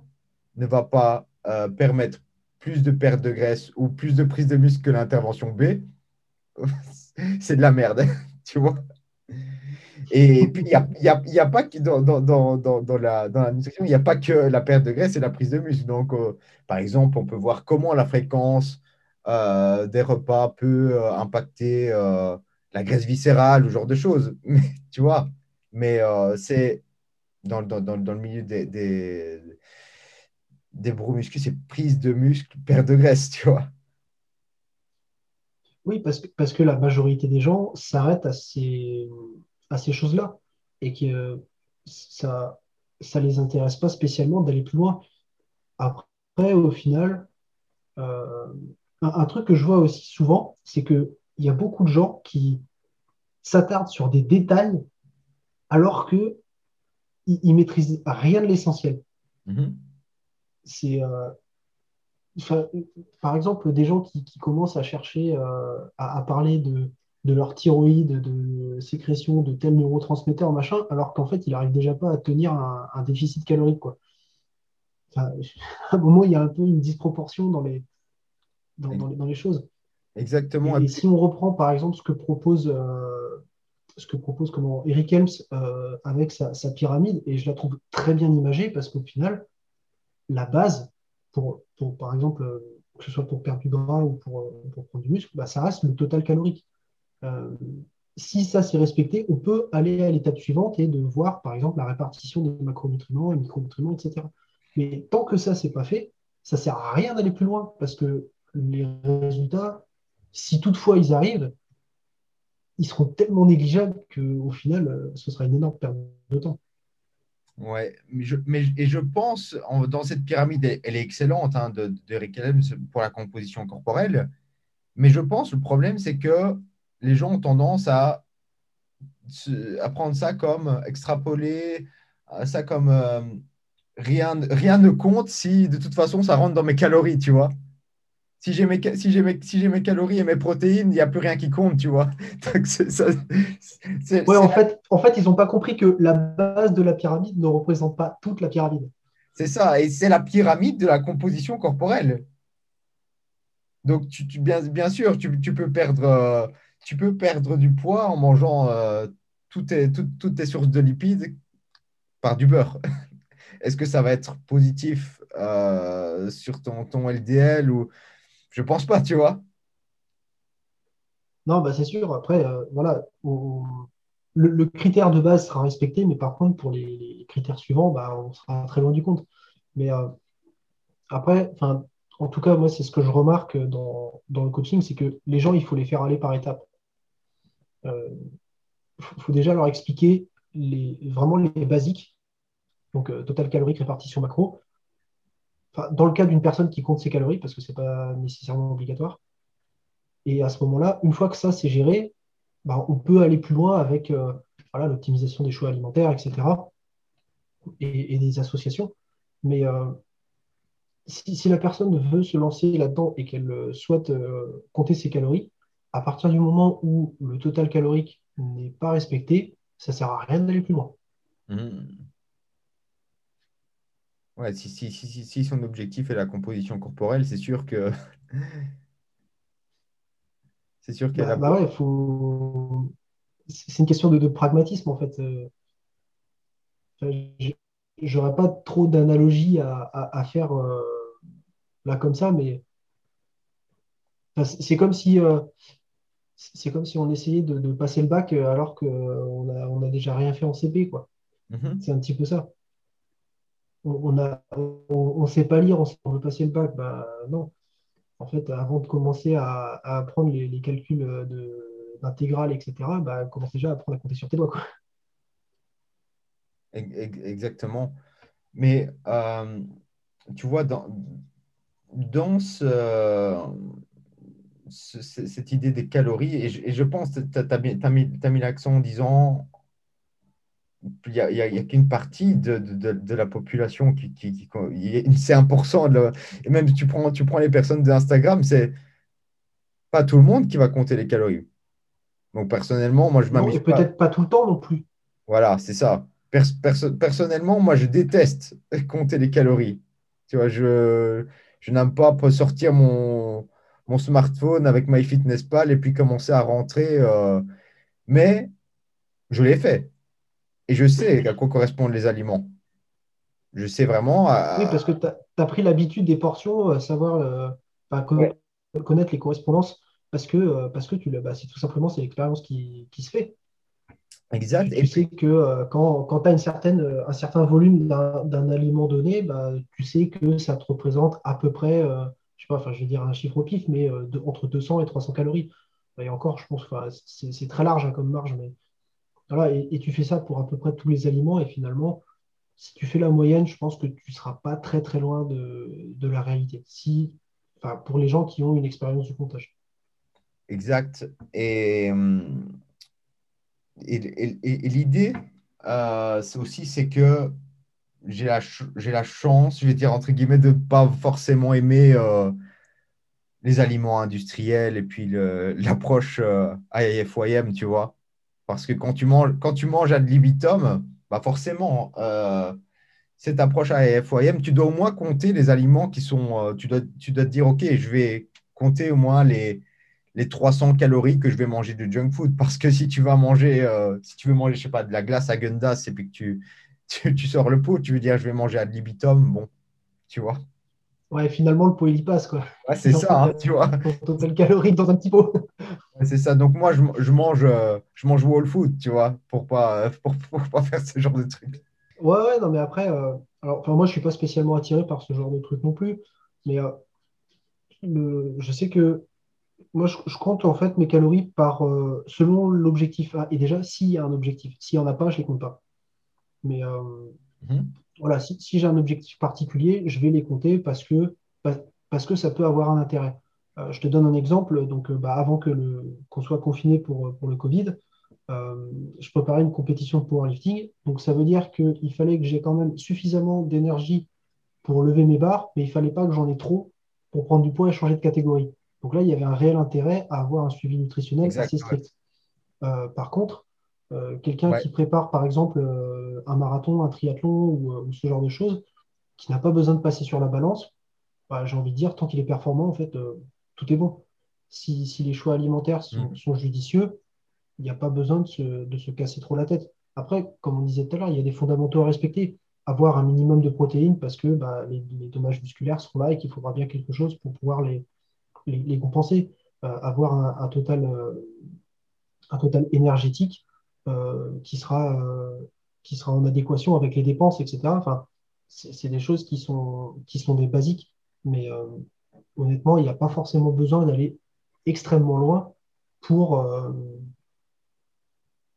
ne va pas euh, permettre plus de perte de graisse ou plus de prise de muscle que l'intervention B, (laughs) (laughs) c'est de la merde, (laughs) tu vois. Et (laughs) puis, il n'y a, y a, y a, pas que dans, dans, dans, dans, la, dans la nutrition, il n'y a pas que la perte de graisse et la prise de muscle. Donc, euh, par exemple, on peut voir comment la fréquence euh, des repas peut impacter la graisse viscérale, ou ce genre de choses. Mais, tu vois, mais c'est dans, le milieu des, des, des muscles, c'est prise de muscle, perte de graisse, tu vois. Oui, parce que, parce que la majorité des gens s'arrêtent à ces, à ces choses-là et que ça ne les intéresse pas spécialement d'aller plus loin. Après, au final, euh, un, un, truc que je vois aussi souvent, c'est qu'il y a beaucoup de gens qui s'attardent sur des détails alors que il, ne maîtrise rien de l'essentiel. Mhm. C'est euh, par exemple des gens qui, commencent à chercher euh, à, parler de, leur thyroïde, de sécrétion de tels neurotransmetteurs, machin, alors qu'en fait, il n'arrive déjà pas à tenir un, déficit calorique. Quoi. (laughs) à un moment, il y a un peu une disproportion dans les, dans, les, choses. Exactement. Et, si on reprend par exemple ce que propose euh, ce que propose comment Eric Helms euh, avec sa, pyramide, et je la trouve très bien imagée parce qu'au final, la base, pour, par exemple, euh, que ce soit pour perdre du gras ou pour, euh, pour prendre du muscle, bah, ça reste le total calorique. si ça s'est respecté, on peut aller à l'étape suivante et de voir, par exemple, la répartition des macronutriments et micronutriments, etc. Mais tant que ça, c'est pas fait, ça sert à rien d'aller plus loin parce que les résultats, si toutefois ils arrivent, ils seront tellement négligeables qu'au final, euh, ce sera une énorme perte de temps. Ouais, mais, je, mais et je pense, dans cette pyramide, elle, est excellente hein, de, de pour la composition corporelle, mais je pense le problème, c'est que les gens ont tendance à, à prendre ça comme extrapoler, ça comme euh, rien, rien ne compte si de toute façon ça rentre dans mes calories, tu vois si j'ai mes, si mes, si mes calories et mes protéines, il n'y a plus rien qui compte, tu vois. (laughs) ouais, en, fait, en fait, ils n'ont pas compris que la base de la pyramide ne représente pas toute la pyramide. C'est ça, et c'est la pyramide de la composition corporelle. Donc, tu, bien, bien, sûr, tu, peux perdre, euh, tu peux perdre du poids en mangeant euh, toutes, tes sources de lipides par du beurre. (laughs) Est-ce que ça va être positif euh, sur ton, ton LDL ou je pense pas, tu vois. Non, bah c'est sûr. Après, voilà, le, critère de base sera respecté, mais par contre, pour les, critères suivants, bah, on sera très loin du compte. Mais euh, après, en tout cas, moi, c'est ce que je remarque dans, le coaching, c'est que les gens, il faut les faire aller par étapes. Il euh, faut, déjà leur expliquer les, vraiment les basiques, donc euh, total calorique, répartition macro. Dans le cas d'une personne qui compte ses calories, parce que ce n'est pas nécessairement obligatoire. Et à ce moment-là, une fois que ça c'est géré, bah, on peut aller plus loin avec l'optimisation des choix alimentaires, etc. et des associations. Mais euh, si, la personne veut se lancer là-dedans et qu'elle euh, souhaite euh, compter ses calories, à partir du moment où le total calorique n'est pas respecté, ça ne sert à rien d'aller plus loin. Mmh. Ouais, si, si, si, si, son objectif est la composition corporelle, c'est sûr que. (laughs) c'est sûr qu'elle bah, a. Bah faut... C'est une question de, pragmatisme, en fait j'aurais pas trop d'analogie à, faire euh, là comme ça, mais c'est comme si euh, c'est comme si on essayait de, passer le bac euh, alors qu'on a, on a déjà rien fait en CP, quoi. Mm-hmm. C'est un petit peu ça. On ne on, sait pas lire, on, veut passer le bac. Bah non. En fait, avant de commencer à, apprendre les, calculs d'intégrale, etc., bah, commence déjà à apprendre à compter sur tes doigts. Quoi. Exactement. Mais euh, tu vois, dans, dans cette idée des calories, et je, pense que tu as, mis, l'accent en disant il n'y a, qu'une partie de, la population qui, qui, c'est 1% de et même tu prends, tu prends les personnes d'Instagram, c'est pas tout le monde qui va compter les calories. Donc personnellement, moi je m'amuse. Peut-être pas tout le temps non plus. Voilà, c'est ça personnellement, moi, je déteste (laughs) compter les calories. Tu vois, je, je n'aime pas sortir mon, mon smartphone avec MyFitnessPal et puis commencer à rentrer. Euh, mais je l'ai fait. Et je sais à quoi correspondent les aliments. Je sais vraiment. Oui, parce que tu as, pris l'habitude des portions, à savoir euh, connaître les correspondances, parce que, euh, parce que tu, bah, c'est tout simplement c'est l'expérience qui, qui se fait. Exact. Tu, sais que euh, quand, quand tu as une certaine, euh, un certain volume d'un aliment donné, bah, tu sais que ça te représente à peu près, euh, je sais pas, enfin, je vais dire un chiffre au pif, mais entre 200 et 300 calories. Et encore, je pense que c'est très large hein, comme marge, mais voilà, et, tu fais ça pour à peu près tous les aliments, et finalement, si tu fais la moyenne, je pense que tu ne seras pas très très loin de, de la réalité. Si, enfin, pour les gens qui ont une expérience du comptage. Exact. Et hum, et, l'idée, euh, c'est aussi c'est que j'ai la, la, chance, je vais dire entre guillemets, de ne pas forcément aimer euh, les aliments industriels et puis l'approche euh, IFYM, tu vois. Parce que quand tu manges, quand tu manges ad libitum, bah forcément, euh, cette approche IFYM, tu dois au moins compter les aliments qui sont. tu, dois, tu dois te dire, OK, je vais compter au moins les, les 300 calories que je vais manger de junk food. Parce que si tu vas manger, euh, si tu veux manger, je sais pas, de la glace à Gundas et puis que tu, tu, sors le pot, tu veux dire je vais manger à libitum, bon, tu vois. Ouais, finalement, le pot, il y passe, quoi. Ouais, c'est ça, hein, tu vois. Total calories dans un petit pot. C'est ça. Donc, moi, je, je, mange, euh, je mange whole food, tu vois, pour pas, (laughs) pour, pas faire ce genre de trucs. Ouais, ouais, non, mais après, euh, alors, enfin, moi, je suis pas spécialement attiré par ce genre de truc non plus. Mais je sais que moi, je, compte en fait mes calories par, euh, selon l'objectif A. Et déjà, s'il y a un objectif, s'il n'y en a pas, je ne les compte pas. Mais euh, mhm. voilà, si, j'ai un objectif particulier, je vais les compter parce que, parce que ça peut avoir un intérêt. Euh, je te donne un exemple. Donc, bah, avant que qu'on soit confiné pour, pour le Covid, je préparais une compétition de powerlifting. Donc, ça veut dire qu'il fallait que j'ai quand même suffisamment d'énergie pour lever mes barres, mais il ne fallait pas que j'en ai trop pour prendre du poids et changer de catégorie. Donc là, il y avait un réel intérêt à avoir un suivi nutritionnel assez strict. Euh, par contre, euh, quelqu'un qui prépare par exemple euh, un marathon, un triathlon ou, ce genre de choses, qui n'a pas besoin de passer sur la balance, bah, j'ai envie de dire, tant qu'il est performant, en fait, euh, tout est bon. Si, les choix alimentaires sont, mm. judicieux, il n'y a pas besoin de se, casser trop la tête. Après, comme on disait tout à l'heure, il y a des fondamentaux à respecter. Avoir un minimum de protéines parce que bah, les, dommages musculaires seront là et qu'il faudra bien quelque chose pour pouvoir les, les, compenser. Euh, avoir un, total, un total énergétique qui sera qui sera en adéquation avec les dépenses, etc. Enfin, c'est des choses qui sont, qui sont des basiques. Mais euh, honnêtement, il n'y a pas forcément besoin d'aller extrêmement loin pour, euh,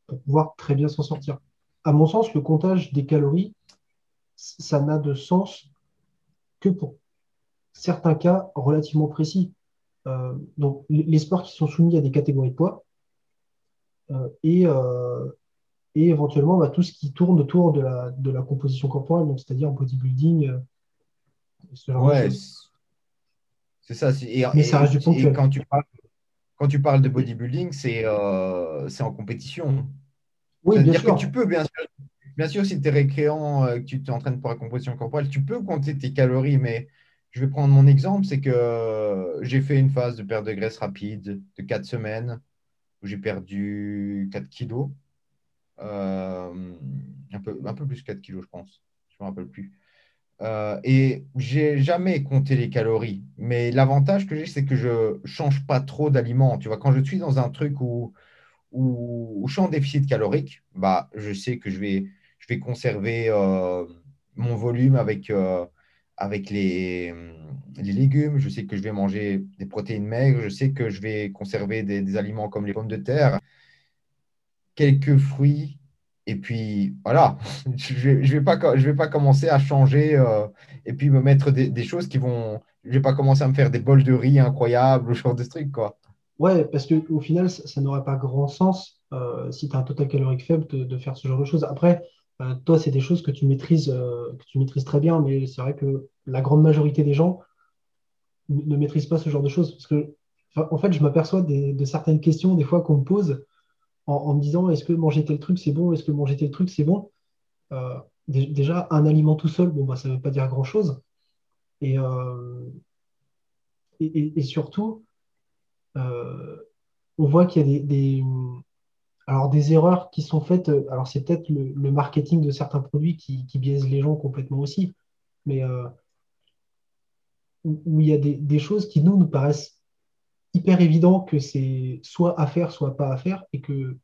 pour pouvoir très bien s'en sortir. À mon sens, le comptage des calories, ça n'a de sens que pour certains cas relativement précis. Euh, donc, les sports qui sont soumis à des catégories de poids et, et éventuellement bah, tout ce qui tourne autour de la, de la composition corporelle, c'est-à-dire bodybuilding. Euh, ouais, c'est ça. Mais ça reste du ponctuel. Quand tu, parles, quand tu parles de bodybuilding, c'est euh, en compétition. Oui, bien sûr. que tu peux, bien sûr, bien sûr si tu es récréant, euh, que tu t'entraînes pour la composition corporelle, tu peux compter tes calories, mais je vais prendre mon exemple, c'est que j'ai fait une phase de perte de graisse rapide de 4 semaines où j'ai perdu 4 kilos. Euh, un, peu, un peu plus 4 kilos, je pense. Je ne me rappelle plus. Euh, et j'ai jamais compté les calories. Mais l'avantage que j'ai, c'est que je change pas trop d'aliments. Tu vois, quand je suis dans un truc où, où, je suis en déficit calorique, bah, je sais que je vais, je vais conserver euh, mon volume avec, euh, avec les, les, légumes. Je sais que je vais manger des protéines maigres. Je sais que je vais conserver des, des aliments comme les pommes de terre quelques fruits. Et puis, voilà, (laughs) je ne vais, pas, vais pas commencer à changer euh, et puis me mettre des, choses qui vont. Je ne vais pas commencer à me faire des bols de riz incroyables, (laughs) ou genre de trucs, quoi. Ouais, parce qu'au final, ça, n'aurait pas grand sens euh, si tu as un total calorique faible de, faire ce genre de choses. Après, euh, toi, c'est des choses que tu maîtrises, que tu maîtrises très bien, mais c'est vrai que la grande majorité des gens ne maîtrisent pas ce genre de choses. Parce que, en fait, je m'aperçois de certaines questions, des fois, qu'on me pose en, me disant est-ce que manger tel truc c'est bon, est-ce que manger tel truc c'est bon? Euh, déjà, un aliment tout seul, bon, bah, ça ne veut pas dire grand-chose. Et, euh, et, surtout, euh, on voit qu'il y a des, alors des erreurs qui sont faites. Alors, c'est peut-être le, marketing de certains produits qui, biaise les gens complètement aussi, mais où, il y a des, des, choses qui nous, nous paraissent hyper évident que c'est soit à faire, soit pas à faire, et que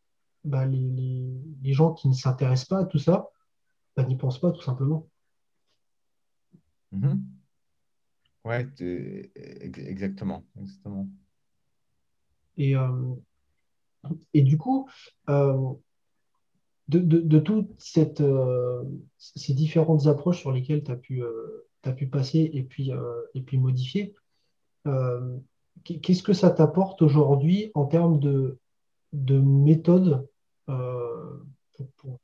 bah, les, gens qui ne s'intéressent pas à tout ça bah, n'y pensent pas tout simplement. Mm-hmm. Ouais, exactement. exactement. Et, euh, et du coup, euh, de, de, toutes cette, euh, ces différentes approches sur lesquelles tu as, pu, as pu passer et puis, et puis modifier, qu'est-ce que ça t'apporte aujourd'hui en termes de, de méthode euh, pour,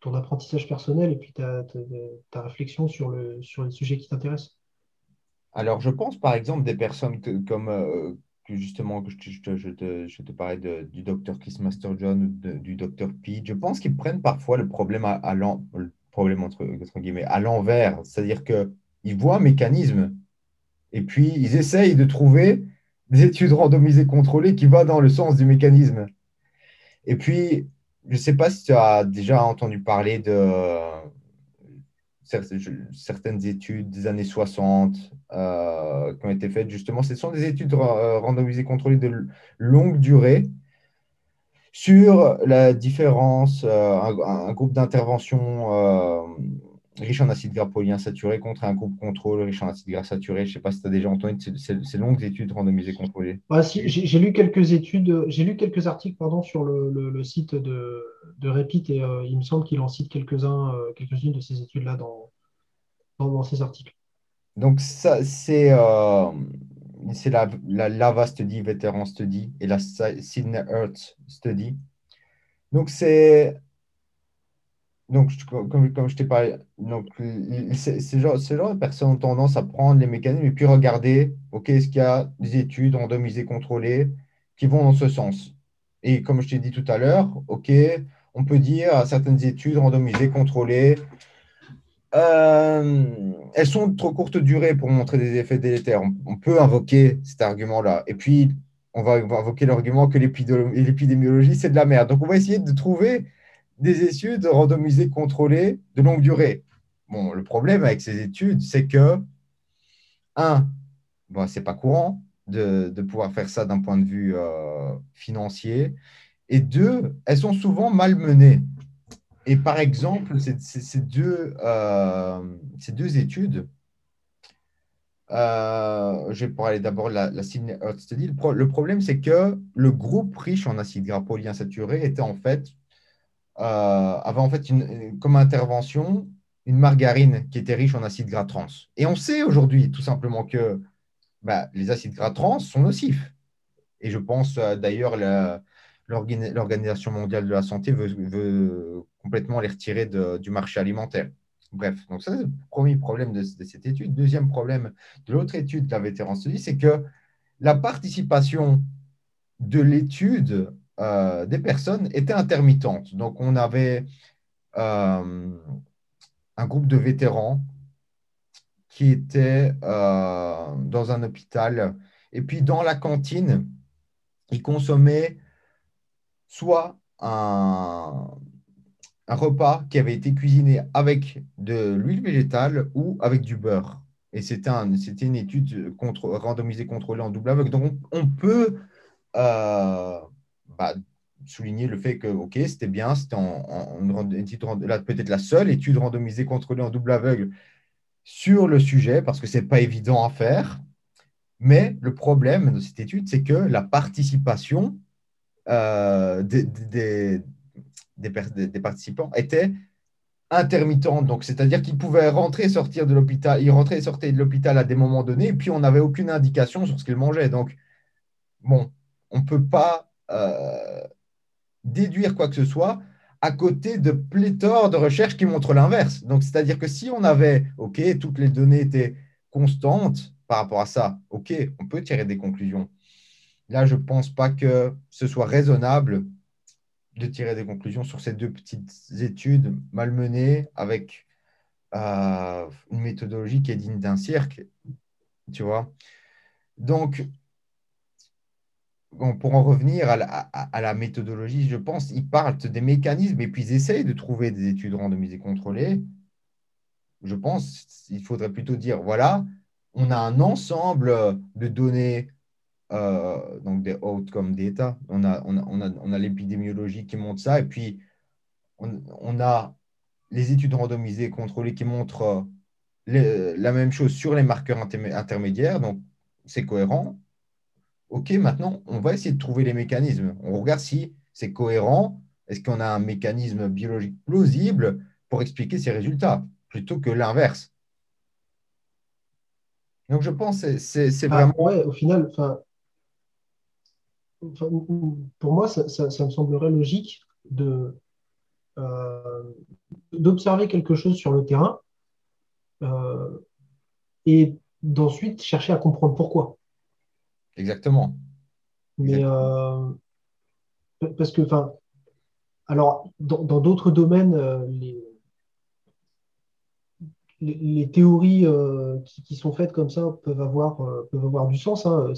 ton apprentissage personnel et puis ta, ta, réflexion sur, le, sur les sujets qui t'intéressent? Alors, je pense par exemple des personnes comme euh, justement, je, je, je, te, je te parlais du docteur Chris Masterjohn ou du docteur Pete. Je pense qu'ils prennent parfois le problème à, à le problème entre, guillemets, à l'envers. C'est-à-dire qu'ils voient un mécanisme et puis, ils essayent de trouver des études randomisées contrôlées qui vont dans le sens du mécanisme. Et puis, je ne sais pas si tu as déjà entendu parler de certaines études des années 60 euh, qui ont été faites. Justement, ce sont des études euh, randomisées contrôlées de longue durée sur la différence, euh, un, groupe d'intervention riche en acides gras polyinsaturés contre un groupe contrôle riche en acides gras saturés. Je ne sais pas si tu as déjà entendu ces, longues études randomisées contrôlées. Ah, si, j'ai lu quelques études, j'ai lu quelques articles pardon, sur le, site de, de Repit et euh, il me semble qu'il en cite quelques-uns, euh, quelques-unes de ces études-là dans, dans, ces articles. Donc, ça, c'est euh, c'est la, la LAVA Study, Veteran Study et la Sydney Earth Study. Donc, c'est donc, comme, comme je t'ai parlé, donc, ces genre, genre de personnes ont tendance à prendre les mécanismes et puis regarder, OK, est-ce qu'il y a des études randomisées contrôlées qui vont dans ce sens Et comme je t'ai dit tout à l'heure, OK, on peut dire à certaines études randomisées contrôlées, euh, elles sont de trop courte durée pour montrer des effets délétères. On, peut invoquer cet argument-là. Et puis, on va, invoquer l'argument que l'épidémiologie, c'est de la merde. Donc, on va essayer de trouver des études randomisées contrôlées de longue durée. Bon, le problème avec ces études, c'est que, un, bon, ce n'est pas courant de, pouvoir faire ça d'un point de vue euh, financier. Et deux, elles sont souvent mal menées. Et par exemple, ces, deux, euh, ces deux études, euh, je vais parler d'abord de la, la Sydney Study. Le, problème, c'est que le groupe riche en acides gras polyinsaturés était en fait, avait en fait comme intervention une margarine qui était riche en acides gras trans. Et on sait aujourd'hui tout simplement que bah, les acides gras trans sont nocifs. Et je pense euh, d'ailleurs l'Organisation mondiale de la santé veut, complètement les retirer du marché alimentaire. Bref, donc ça, c'est le premier problème de, cette étude. Deuxième problème de l'autre étude, la vétéran dit, c'est que la participation de l'étude euh, des personnes était intermittente. Donc, on avait euh, un groupe de vétérans qui étaient euh, dans un hôpital. Et puis, dans la cantine, ils consommaient soit un, repas qui avait été cuisiné avec de l'huile végétale ou avec du beurre. Et c'était un, une étude randomisée contrôlée en double aveugle. Donc, on, peut souligner le fait que, OK, c'était bien, c'était peut-être la seule étude randomisée contrôlée en double aveugle sur le sujet, parce que ce n'est pas évident à faire. Mais le problème de cette étude, c'est que la participation euh, des, participants étaient intermittentes. Donc, c'est-à-dire qu'ils pouvaient rentrer sortir de l'hôpital. Ils rentraient et sortaient de l'hôpital à des moments donnés, et puis on n'avait aucune indication sur ce qu'ils mangeaient. Donc, bon, on ne peut pas euh, déduire quoi que ce soit à côté de pléthore de recherches qui montrent l'inverse. Donc, c'est-à-dire que si on avait, OK, toutes les données étaient constantes par rapport à ça, OK, on peut tirer des conclusions. Là, je ne pense pas que ce soit raisonnable de tirer des conclusions sur ces deux petites études malmenées avec euh, une méthodologie qui est digne d'un cirque, tu vois. Donc, pour en revenir à la, méthodologie, je pense, ils parlent des mécanismes et puis ils essayent de trouver des études randomisées contrôlées. Je pense qu'il faudrait plutôt dire, voilà, on a un ensemble de données euh, donc des outcome data. On a, l'épidémiologie qui montre ça, et puis on, a les études randomisées contrôlées qui montrent euh, la même chose sur les marqueurs intermédiaires, donc c'est cohérent. OK, maintenant, on va essayer de trouver les mécanismes. On regarde si c'est cohérent. Est-ce qu'on a un mécanisme biologique plausible pour expliquer ces résultats, plutôt que l'inverse? Donc je pense que c'est ah, vraiment. ouais, au final, pour moi, ça, me semblerait logique de, euh, d'observer quelque chose sur le terrain euh, et d'ensuite chercher à comprendre pourquoi. Exactement. Mais euh, parce que, enfin, alors, dans d'autres domaines, les, les, théories qui, sont faites comme ça peuvent avoir, peuvent avoir du sens. Hein.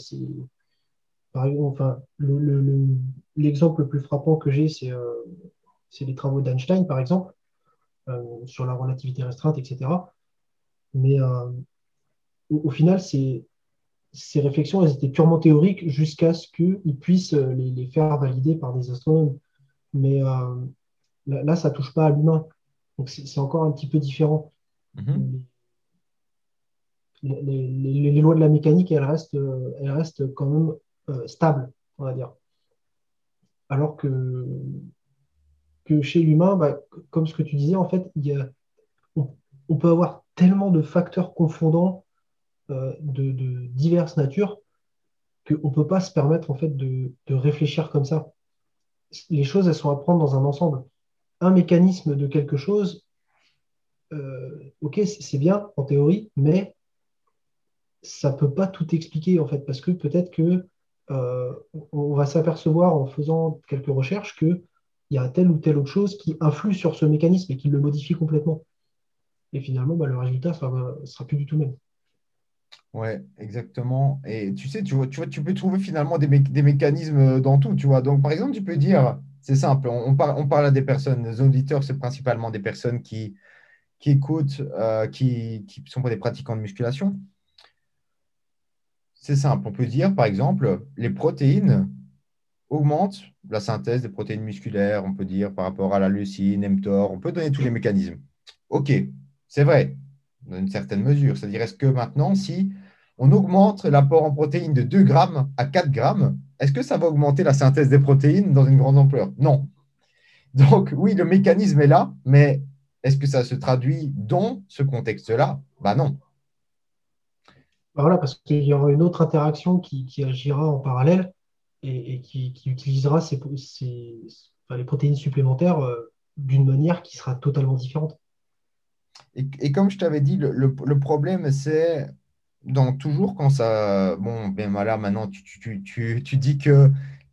Par exemple, enfin, l'exemple le, plus frappant que j'ai, c'est euh, les travaux d'Einstein, par exemple, euh, sur la relativité restreinte, etc. Mais euh, au, final, ces, ces réflexions, elles étaient purement théoriques jusqu'à ce qu'ils puissent les, faire valider par des astronomes. Mais là, ça ne touche pas à l'humain. Donc, c'est encore un petit peu différent. Mm-hmm. Les, lois de la mécanique, elles restent, elles restent quand même euh, stable, on va dire. Alors que, que chez l'humain, bah, comme ce que tu disais, en fait, il y a, on, peut avoir tellement de facteurs confondants euh, de, diverses natures qu'on ne peut pas se permettre en fait de, réfléchir comme ça. Les choses, elles sont à prendre dans un ensemble. Un mécanisme de quelque chose, euh, ok, c'est bien en théorie, mais ça ne peut pas tout expliquer en fait, parce que peut-être que euh, on va s'apercevoir en faisant quelques recherches qu'il y a telle ou telle autre chose qui influe sur ce mécanisme et qui le modifie complètement. et finalement, bah, le résultat sera, sera plus du tout le même. Ouais, exactement. Et tu sais, tu vois, tu vois, tu peux trouver finalement des, mécanismes dans tout, tu vois. Donc, par exemple, tu peux dire, c'est simple, on, parle, à des personnes, les auditeurs, c'est principalement des personnes qui, qui écoutent, euh, qui ne sont pas des pratiquants de musculation. C'est simple, on peut dire, par exemple, les protéines augmentent la synthèse des protéines musculaires, on peut dire, par rapport à la leucine, mTOR, on peut donner tous les mécanismes. OK, c'est vrai, dans une certaine mesure. C'est-à-dire, est-ce que maintenant, si on augmente l'apport en protéines de 2 grammes à 4 grammes, est-ce que ça va augmenter la synthèse des protéines dans une grande ampleur? Non. Donc, oui, le mécanisme est là, mais est-ce que ça se traduit dans ce contexte-là? Ben non. Bah voilà, parce qu'il y aura une autre interaction qui, agira en parallèle et, qui, utilisera les protéines supplémentaires euh, d'une manière qui sera totalement différente. Et, comme je t'avais dit, le, problème, c'est dans toujours quand ça. Bon, ben voilà, maintenant, tu, tu, dis que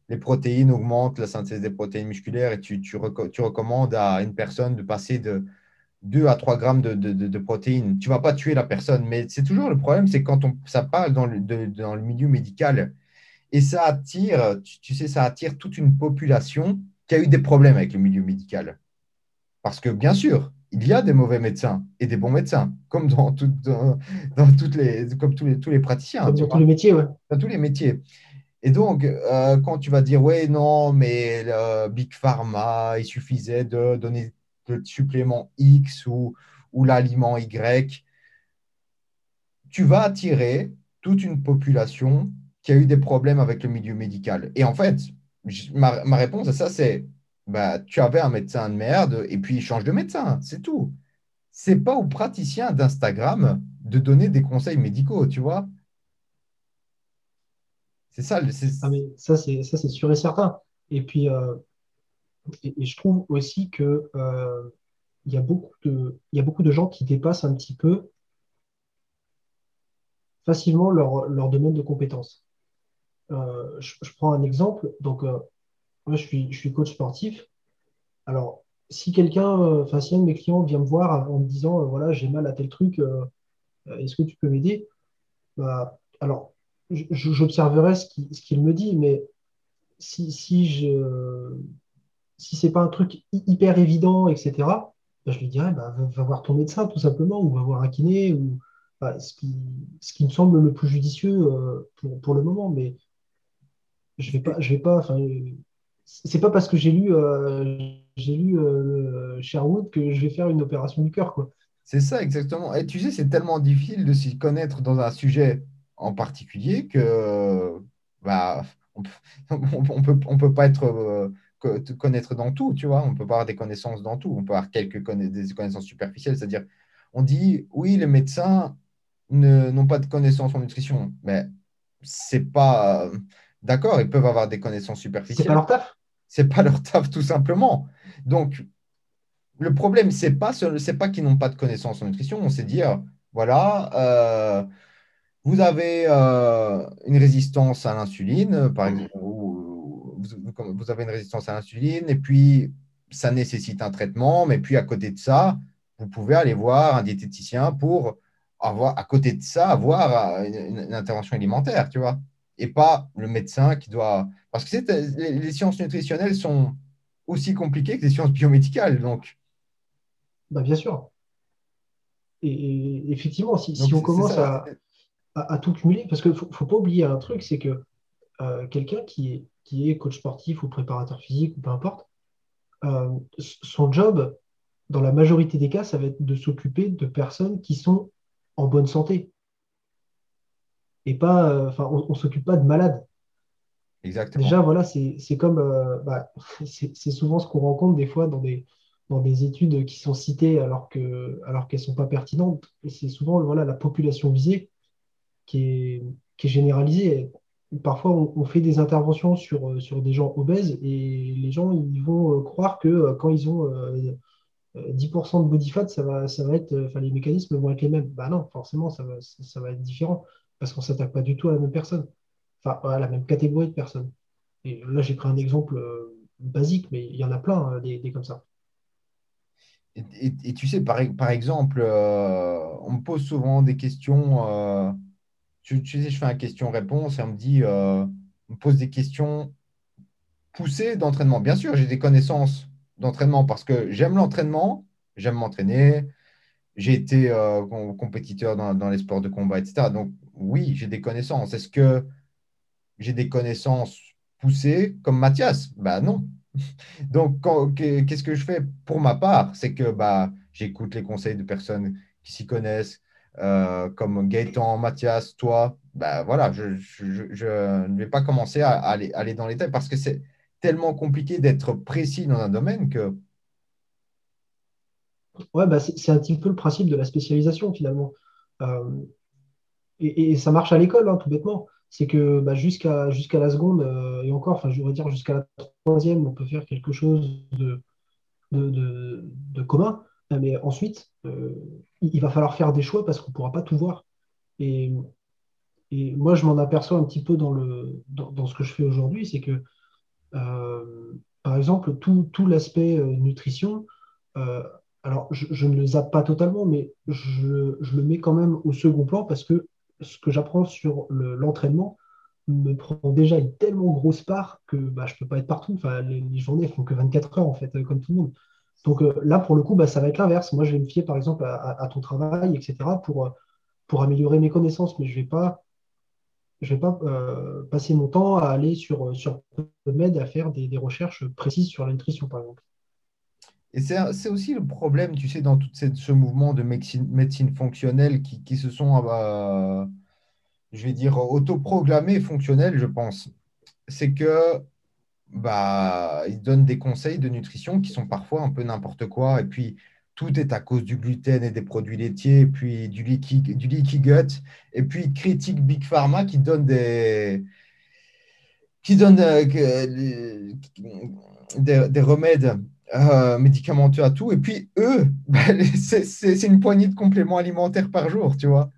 les protéines augmentent la synthèse des protéines musculaires et tu, tu, recommandes à une personne de passer de 2 à 3 grammes de, protéines. Tu ne vas pas tuer la personne, mais c'est toujours le problème, c'est quand on, ça parle dans le, dans le milieu médical et ça attire, tu, sais, ça attire toute une population qui a eu des problèmes avec le milieu médical. Parce que bien sûr, il y a des mauvais médecins et des bons médecins, comme dans, dans, toutes les, comme tous les, tous les praticiens. dans tous les métiers, ouais. Dans tous les métiers. Et donc, euh, quand tu vas dire, ouais, non, mais le Big Pharma, il suffisait de donner le supplément X ou, ou l'aliment Y, tu vas attirer toute une population qui a eu des problèmes avec le milieu médical. Et en fait, ma, ma réponse à ça, c'est bah, tu avais un médecin de merde et puis il change de médecin, c'est tout. C'est pas aux praticiens d'Instagram de donner des conseils médicaux, tu vois. C'est ça. Ah, ça, c'est sûr et certain. Et puis, euh, et, je trouve aussi que euh, il y a beaucoup de, y a beaucoup de gens qui dépassent un petit peu facilement leur, leur domaine de compétences. Euh, je, prends un exemple. Donc, moi, je suis, je suis coach sportif. Alors, si quelqu'un, enfin, si un de mes clients vient me voir en me disant, voilà, j'ai mal à tel truc, est-ce que tu peux m'aider? Bah, Alors, j'observerai ce qu'il me dit, mais si, si je si pas un truc hyper évident, etc., bah, je lui dirais bah, va, voir ton médecin tout simplement, ou va voir un kiné, ou bah, ce, qui, ce qui me semble le plus judicieux euh, pour, pour, le moment. Mais je vais pas, je vais pas, enfin, c'est pas parce que j'ai lu, euh, j'ai lu euh, Sherwood que je vais faire une opération du cœur, quoi. C'est ça, exactement. Et tu sais, c'est tellement difficile de s'y connaître dans un sujet en particulier que bah, on (laughs) ne peut, on peut pas être euh, connaître dans tout, tu vois. On peut pas avoir des connaissances dans tout. On peut avoir quelques des connaissances superficielles, c'est-à-dire, on dit, oui, les médecins n'ont pas de connaissances en nutrition, mais c'est pas d'accord. Ils peuvent avoir des connaissances superficielles. C'est pas leur taf. C'est pas leur taf, tout simplement. Donc, le problème, c'est pas c'est pas qu'ils n'ont pas de connaissances en nutrition. On sait dire, voilà. Euh, vous avez euh, une résistance à l'insuline, par exemple, ou vous, avez une résistance à l'insuline, et puis ça nécessite un traitement, mais puis à côté de ça, vous pouvez aller voir un diététicien pour avoir, à côté de ça, avoir une, intervention alimentaire, tu vois, et pas le médecin qui doit. Parce que les, les, sciences nutritionnelles sont aussi compliquées que les sciences biomédicales, donc. Bah, bien sûr. Et, effectivement, si, si on commence à, à, tout cumuler, parce qu'il ne faut, pas oublier un truc, c'est que euh, quelqu'un qui est, qui est coach sportif ou préparateur physique ou peu importe, euh, son job, dans la majorité des cas, ça va être de s'occuper de personnes qui sont en bonne santé. Et pas, euh, enfin, on ne s'occupe pas de malades. Exactement. Déjà, voilà, c'est comme, bah, (laughs) c'est souvent ce qu'on rencontre des fois dans des, dans des études qui sont citées alors qu'elles alors qu'elles sont pas pertinentes. C'est souvent voilà, la population visée qui est, qui est généralisée. Parfois, on, fait des interventions sur, euh, sur des gens obèses et les gens ils vont euh, croire que euh, quand ils ont 10% de body fat, ça va, ça va être, enfin, les mécanismes vont être les mêmes. Bah non, forcément, ça va, ça va être différent parce qu'on ne s'attaque pas du tout à la même personne, enfin à la même catégorie de personnes. Et là, j'ai pris un exemple basique, mais il y en a plein des, des comme ça. et, tu sais, par, exemple, euh, on me pose souvent des questions. Euh, tu, sais, je fais un question-réponse et on me dit, euh, on me pose des questions poussées d'entraînement. Bien sûr, j'ai des connaissances d'entraînement parce que j'aime l'entraînement, j'aime m'entraîner. J'ai été compétiteur dans, dans, les sports de combat, etc. Donc, oui, j'ai des connaissances. Est-ce que j'ai des connaissances poussées comme Mathias? Ben non. (laughs) Donc, qu'est-ce que je fais pour ma part? C'est que bah, j'écoute les conseils de personnes qui s'y connaissent, euh, comme Gaëtan, Mathias, toi. Bah, voilà, je, ne vais pas commencer à, aller, aller, dans les détails parce que c'est tellement compliqué d'être précis dans un domaine que. Ouais, bah, c'est un petit peu le principe de la spécialisation finalement. Euh, et, ça marche à l'école, hein, tout bêtement c'est que bah, jusqu'à la seconde, euh, et encore, enfin, je voudrais dire jusqu'à la troisième, on peut faire quelque chose de, de, commun. Mais ensuite, euh, il va falloir faire des choix parce qu'on ne pourra pas tout voir. Et, et moi, je m'en aperçois un petit peu dans, le, dans, ce que je fais aujourd'hui, c'est que, euh, par exemple, tout, tout l'aspect nutrition, alors je, je, ne le zappe pas totalement, mais je, je, le mets quand même au second plan parce que ce que j'apprends sur l'entraînement me prend déjà une tellement grosse part que bah, je ne peux pas être partout. Enfin, les, journées ne font que 24 heures, en fait, comme tout le monde. Donc euh, là, pour le coup, bah, ça va être l'inverse. Moi, je vais me fier, par exemple, à, ton travail, etc., pour, pour améliorer mes connaissances, mais je ne vais pas, je vais pas euh, passer mon temps à aller sur, sur PubMed à faire des recherches précises sur la nutrition, par exemple. Et c'est aussi le problème, tu sais, dans tout ce mouvement de médecine, fonctionnelle qui, se sont, euh, je vais dire, autoproclamés fonctionnels, je pense. C'est que bah, ils donnent des conseils de nutrition qui sont parfois un peu n'importe quoi. Et puis, tout est à cause du gluten et des produits laitiers, et puis du leaky, du gut. Et puis, critique Big Pharma qui donne des, qui donne, euh, des, des remèdes euh, médicamenteux à tout. Et puis, eux, (laughs) bah, c'est une poignée de compléments alimentaires par jour, tu vois.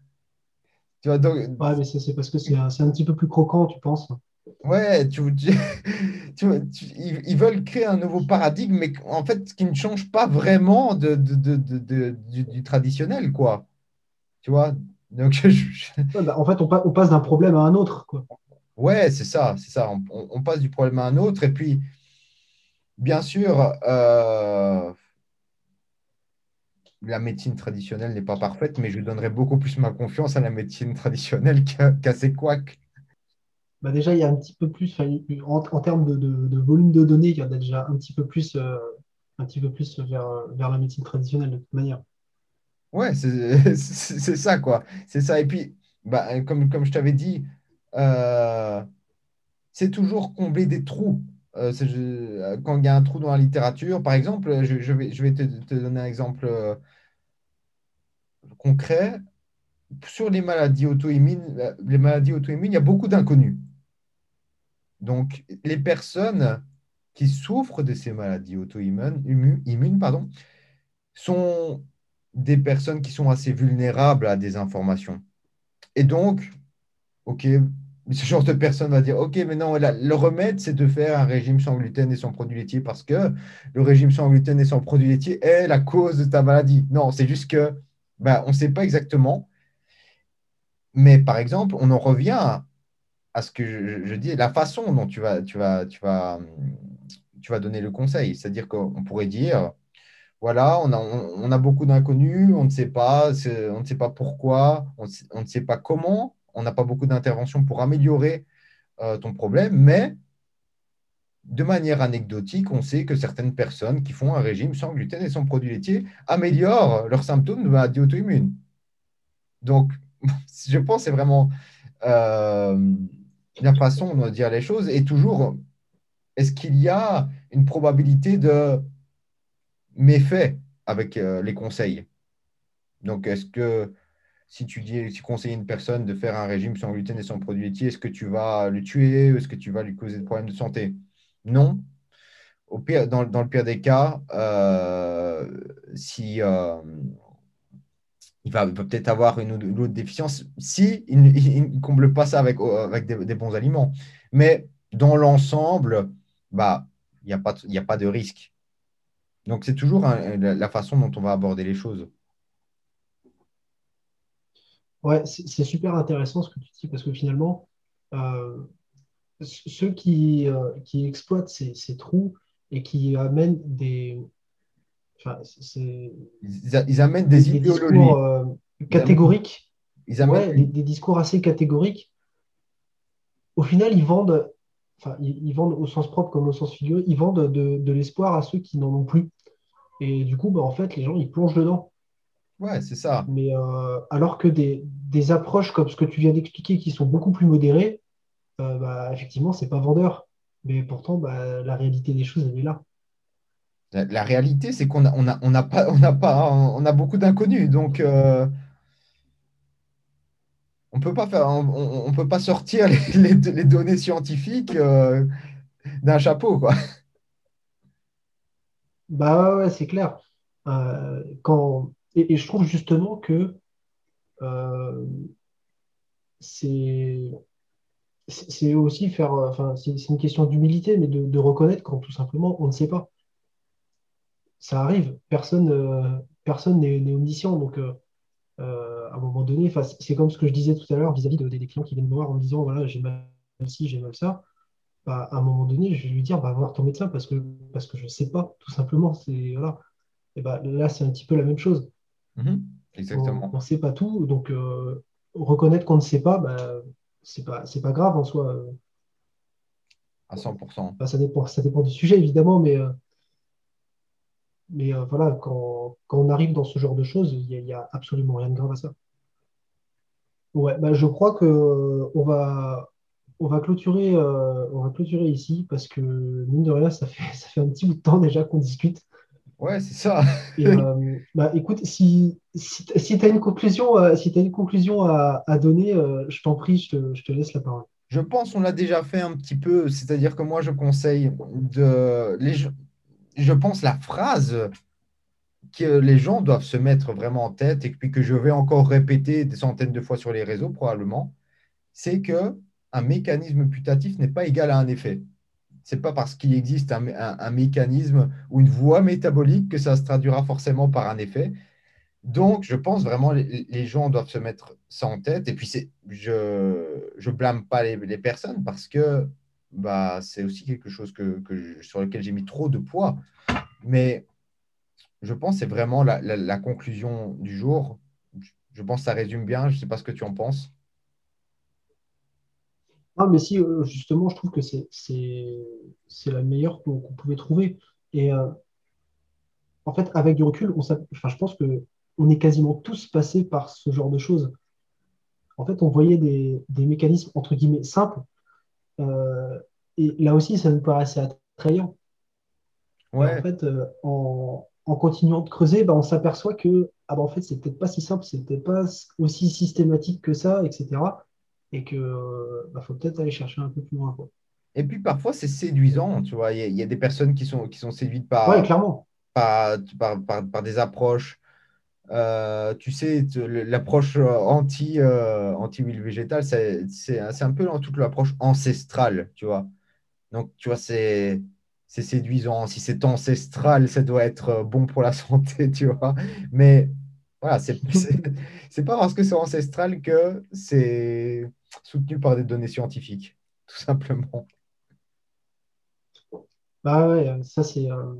Tu vois donc... Ouais, mais c'est parce que c'est un, un, petit peu plus croquant, tu penses Ouais, tu, (laughs) tu, ils, veulent créer un nouveau paradigme, mais en fait, qui ne change pas vraiment de, de, de, du, traditionnel, quoi. Tu vois donc, (laughs) bah, En fait, on, on passe d'un problème à un autre, quoi. Ouais, c'est ça, c'est ça. On, on, passe du problème à un autre, et puis Bien sûr, euh, la médecine traditionnelle n'est pas parfaite, mais je donnerais beaucoup plus ma confiance à la médecine traditionnelle (laughs) qu'à ces couacs. Bah déjà, il y a un petit peu plus, en, termes de, volume de données, il y a déjà un petit peu plus, euh, un petit peu plus vers, vers la médecine traditionnelle de toute manière. Ouais, c'est (laughs) ça, quoi. C'est ça. Et puis, bah, comme, comme je t'avais dit, euh, c'est toujours combler des trous. Euh, euh, quand il y a un trou dans la littérature, par exemple, je, vais, te, donner un exemple euh, concret. Sur les maladies auto-immunes, les maladies auto-immunes, il y a beaucoup d'inconnus. Donc, les personnes qui souffrent de ces maladies auto-immunes sont des personnes qui sont assez vulnérables à des informations. Et donc, OK, ce genre de personne va dire, OK, mais non, le remède, c'est de faire un régime sans gluten et sans produits laitiers parce que le régime sans gluten et sans produits laitiers est la cause de ta maladie. Non, c'est juste que ben, on ne sait pas exactement. Mais par exemple, on en revient à ce que je, dis, la façon dont tu vas, tu vas, tu vas, tu vas donner le conseil. C'est-à-dire qu'on pourrait dire, voilà, on a, on, a beaucoup d'inconnus, on ne sait pas, on ne sait pas pourquoi, on ne sait pas comment on n'a pas beaucoup d'interventions pour améliorer euh, ton problème, mais de manière anecdotique, on sait que certaines personnes qui font un régime sans gluten et sans produits laitiers améliorent leurs symptômes de maladie auto-immune. Donc, (laughs) je pense que c'est vraiment euh, la façon de dire les choses. Et toujours, est-ce qu'il y a une probabilité de méfait avec euh, les conseils? Donc, est-ce que si tu dis, si conseilles une personne de faire un régime sans gluten et sans produits laitiers, est-ce que tu vas le tuer est-ce que tu vas lui causer des problèmes de santé? Non. Dans, le pire des cas, euh, si euh, il va, peut-être avoir une ou l'autre déficience si il ne comble pas ça avec, avec des, bons aliments. Mais dans l'ensemble, bah, il n'y a, pas, a pas de risque. Donc, c'est toujours la façon dont on va aborder les choses. Ouais, c'est super intéressant ce que tu dis parce que finalement, euh, ceux qui, euh, qui exploitent ces, trous et qui amènent des. Enfin, ils, amènent des, idéologies. Discours, euh, catégoriques. Ils amènent... des, discours assez catégoriques. Au final, ils vendent, enfin, ils, vendent au sens propre comme au sens figuré, ils vendent de, l'espoir à ceux qui n'en ont plus. Et du coup, bah, en fait, les gens, ils plongent dedans. Ouais, c'est ça. Mais euh, alors que des, approches comme ce que tu viens d'expliquer, qui sont beaucoup plus modérées, euh, bah, effectivement, c'est pas vendeur. Mais pourtant, bah, la réalité des choses, elle est là. La, réalité, c'est qu'on a, on a, on a, pas, on a, pas, on a beaucoup d'inconnus. Donc, euh, on peut pas faire, on, peut pas sortir les, (laughs) les, données scientifiques d'un chapeau, quoi. Bah ouais, c'est clair. quand, et, je trouve justement que euh, c'est aussi faire, enfin, c'est une question d'humilité, mais de, reconnaître quand tout simplement on ne sait pas. Ça arrive, personne euh, personne n'est omniscient, donc euh, à un moment donné, c'est comme ce que je disais tout à l'heure vis-à-vis de, des clients qui viennent me voir en me disant voilà, j'ai mal ci, j'ai mal ça. Bah, à un moment donné, je vais lui dire va voir ton médecin parce que, parce que je ne sais pas, tout simplement. Voilà. Et bah, là, c'est un petit peu la même chose. Mhm. exactement. On ne sait pas tout, donc euh, reconnaître qu'on ne sait pas, bah, c'est pas, c'est pas grave en soi. À 100%. Bah, ça, dépend, ça dépend du sujet, évidemment, mais, euh, mais euh, voilà, quand, quand, on arrive dans ce genre de choses, il n'y a, absolument rien de grave à ça. Ouais, bah, je crois que on va, on va clôturer, on va clôturer ici parce que mine de rien, ça fait, (laughs) ça fait un petit bout de temps déjà qu'on discute. Ouais, c'est ça. Euh, bah, écoute, si, si, tu as une conclusion, euh, si as une conclusion à, donner, euh, je t'en prie, je te, laisse la parole. Je pense qu'on l'a déjà fait un petit peu, c'est-à-dire que moi, je conseille de. Les, je pense la phrase que les gens doivent se mettre vraiment en tête et puis que je vais encore répéter des centaines de fois sur les réseaux probablement, c'est que un mécanisme putatif n'est pas égal à un effet c'est pas parce qu'il existe un, mécanisme ou une voie métabolique que ça se traduira forcément par un effet. Donc, je pense vraiment les, les gens doivent se mettre ça en tête. Et puis, je ne blâme pas les, personnes parce que bah, c'est aussi quelque chose sur lequel j'ai mis trop de poids. Mais je pense que c'est vraiment la, la, conclusion du jour. Je pense que ça résume bien. Je ne sais pas ce que tu en penses. Ah, mais si, euh, justement, je trouve que c'est la meilleure qu'on pouvait trouver. Et euh, en fait, avec du recul, on enfin, je pense qu'on est quasiment tous passés par ce genre de choses. En fait, on voyait des, mécanismes, entre guillemets, simples. Euh, et là aussi, ça nous paraissait attrayant. Ouais. En fait, en, continuant de creuser, bah, on s'aperçoit que ah, bah, en fait, c'est peut-être pas si simple, c'est peut-être pas aussi systématique que ça, etc et que bah, faut peut-être aller chercher un peu plus loin. Et puis parfois, c'est séduisant, tu vois. Il y, a des personnes qui sont, qui sont séduites par, ouais, clairement. Par, par, des approches. Euh, tu sais, l'approche anti, euh, anti-huile végétale, c'est un peu toute l'approche ancestrale, tu vois. Donc, tu vois, c'est séduisant. Si c'est ancestral, ça doit être bon pour la (laughs) santé, tu vois. Mais voilà, c'est pas parce que c'est ancestral que c'est soutenu par des données scientifiques, (laughs) tout simplement. Bah ouais, ça c'est. Euh,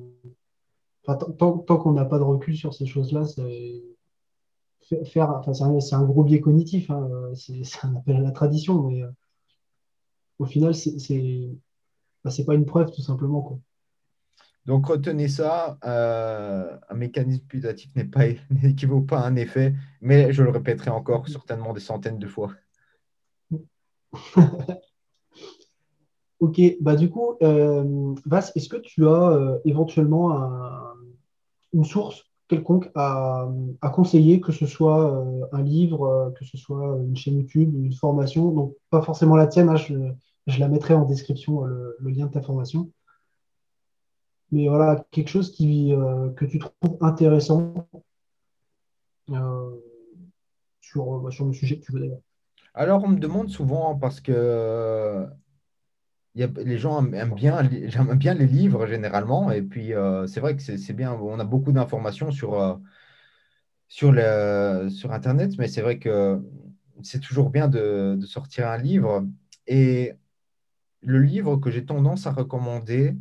tant, qu'on n'a pas de recul sur ces choses-là, c'est faire. Enfin, c'est un, gros biais cognitif. Hein, c'est un appel à la tradition, mais euh, au final, c'est bah, pas une preuve, tout simplement. Quoi. Donc retenez ça, euh, un mécanisme putatif (laughs) n'équivaut pas à un effet, mais je le répéterai encore certainement des centaines de fois. (laughs) ok, bah du coup, euh, Vas, est-ce que tu as euh, éventuellement une source quelconque à, conseiller, que ce soit un livre, que ce soit une chaîne YouTube, une formation, donc pas forcément la tienne, hein, je, la mettrai en description, le lien de ta formation mais voilà, quelque chose qui, euh, que tu trouves intéressant euh, sur, sur le sujet que tu veux d'ailleurs. Alors, on me demande souvent, parce que les gens aiment bien, (laughs) bien les livres généralement. Et puis, euh, c'est vrai que c'est bien. On a beaucoup d'informations sur, euh, sur, sur Internet, mais c'est vrai que c'est toujours bien de, sortir un livre. Et le livre que j'ai tendance à recommander,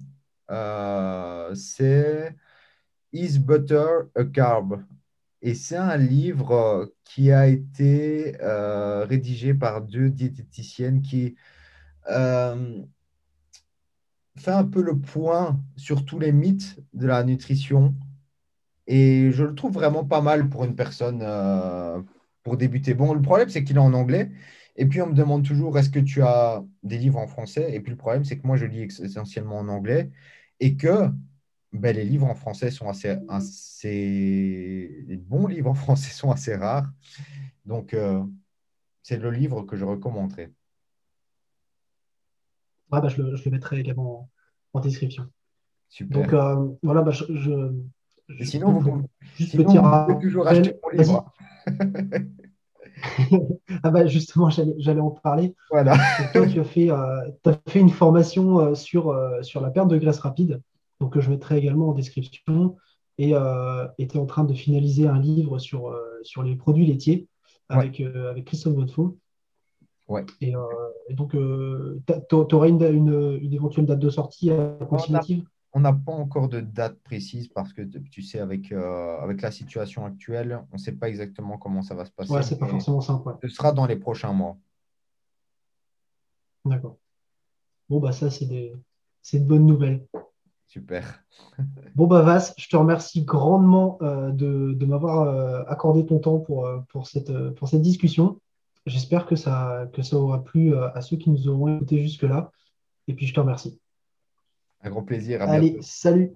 euh, c'est Is Butter a Carb? Et c'est un livre qui a été rédigé par deux diététiciennes qui fait un peu le point sur tous les mythes de la nutrition. Et je le trouve vraiment pas mal pour une personne euh, pour débuter. Bon, le problème, c'est qu'il est en anglais. Et puis, on me demande toujours, est-ce que tu as des livres en français? Et puis, le problème, c'est que moi, je lis essentiellement en anglais et que ben, les livres en français sont assez, assez... Les bons livres en français sont assez rares. Donc, euh, c'est le livre que je recommanderais. Ah, bah, je, le, mettrai également en, description. Super. Donc euh, voilà, bah, je, sinon, vous, juste pouvez toujours acheter mon livre. (laughs) ah bah justement, j'allais en parler. Voilà. toi, tu as fait, euh, as fait une formation sur, sur la perte de graisse rapide, donc je mettrai également en description. Et tu es en train de finaliser un livre sur, sur les produits laitiers avec, avec Christophe Bonnefoy. Ouais. Et, euh, donc, euh, tu aurais une, une, éventuelle date de sortie approximative? On n'a pas encore de date précise parce que tu sais, avec, euh, avec la situation actuelle, on ne sait pas exactement comment ça va se passer. Ouais, c'est pas forcément simple. Ce sera dans les prochains mois. D'accord. Bon, bah ça, c'est des, de bonnes nouvelles. Super. bon, bah Vas, je te remercie grandement de, de m'avoir accordé ton temps pour, pour, cette, pour cette discussion. J'espère que ça, que ça aura plu euh, à ceux qui nous auront écoutés jusque-là. Et puis, je te remercie. Un grand plaisir. Allez, salut.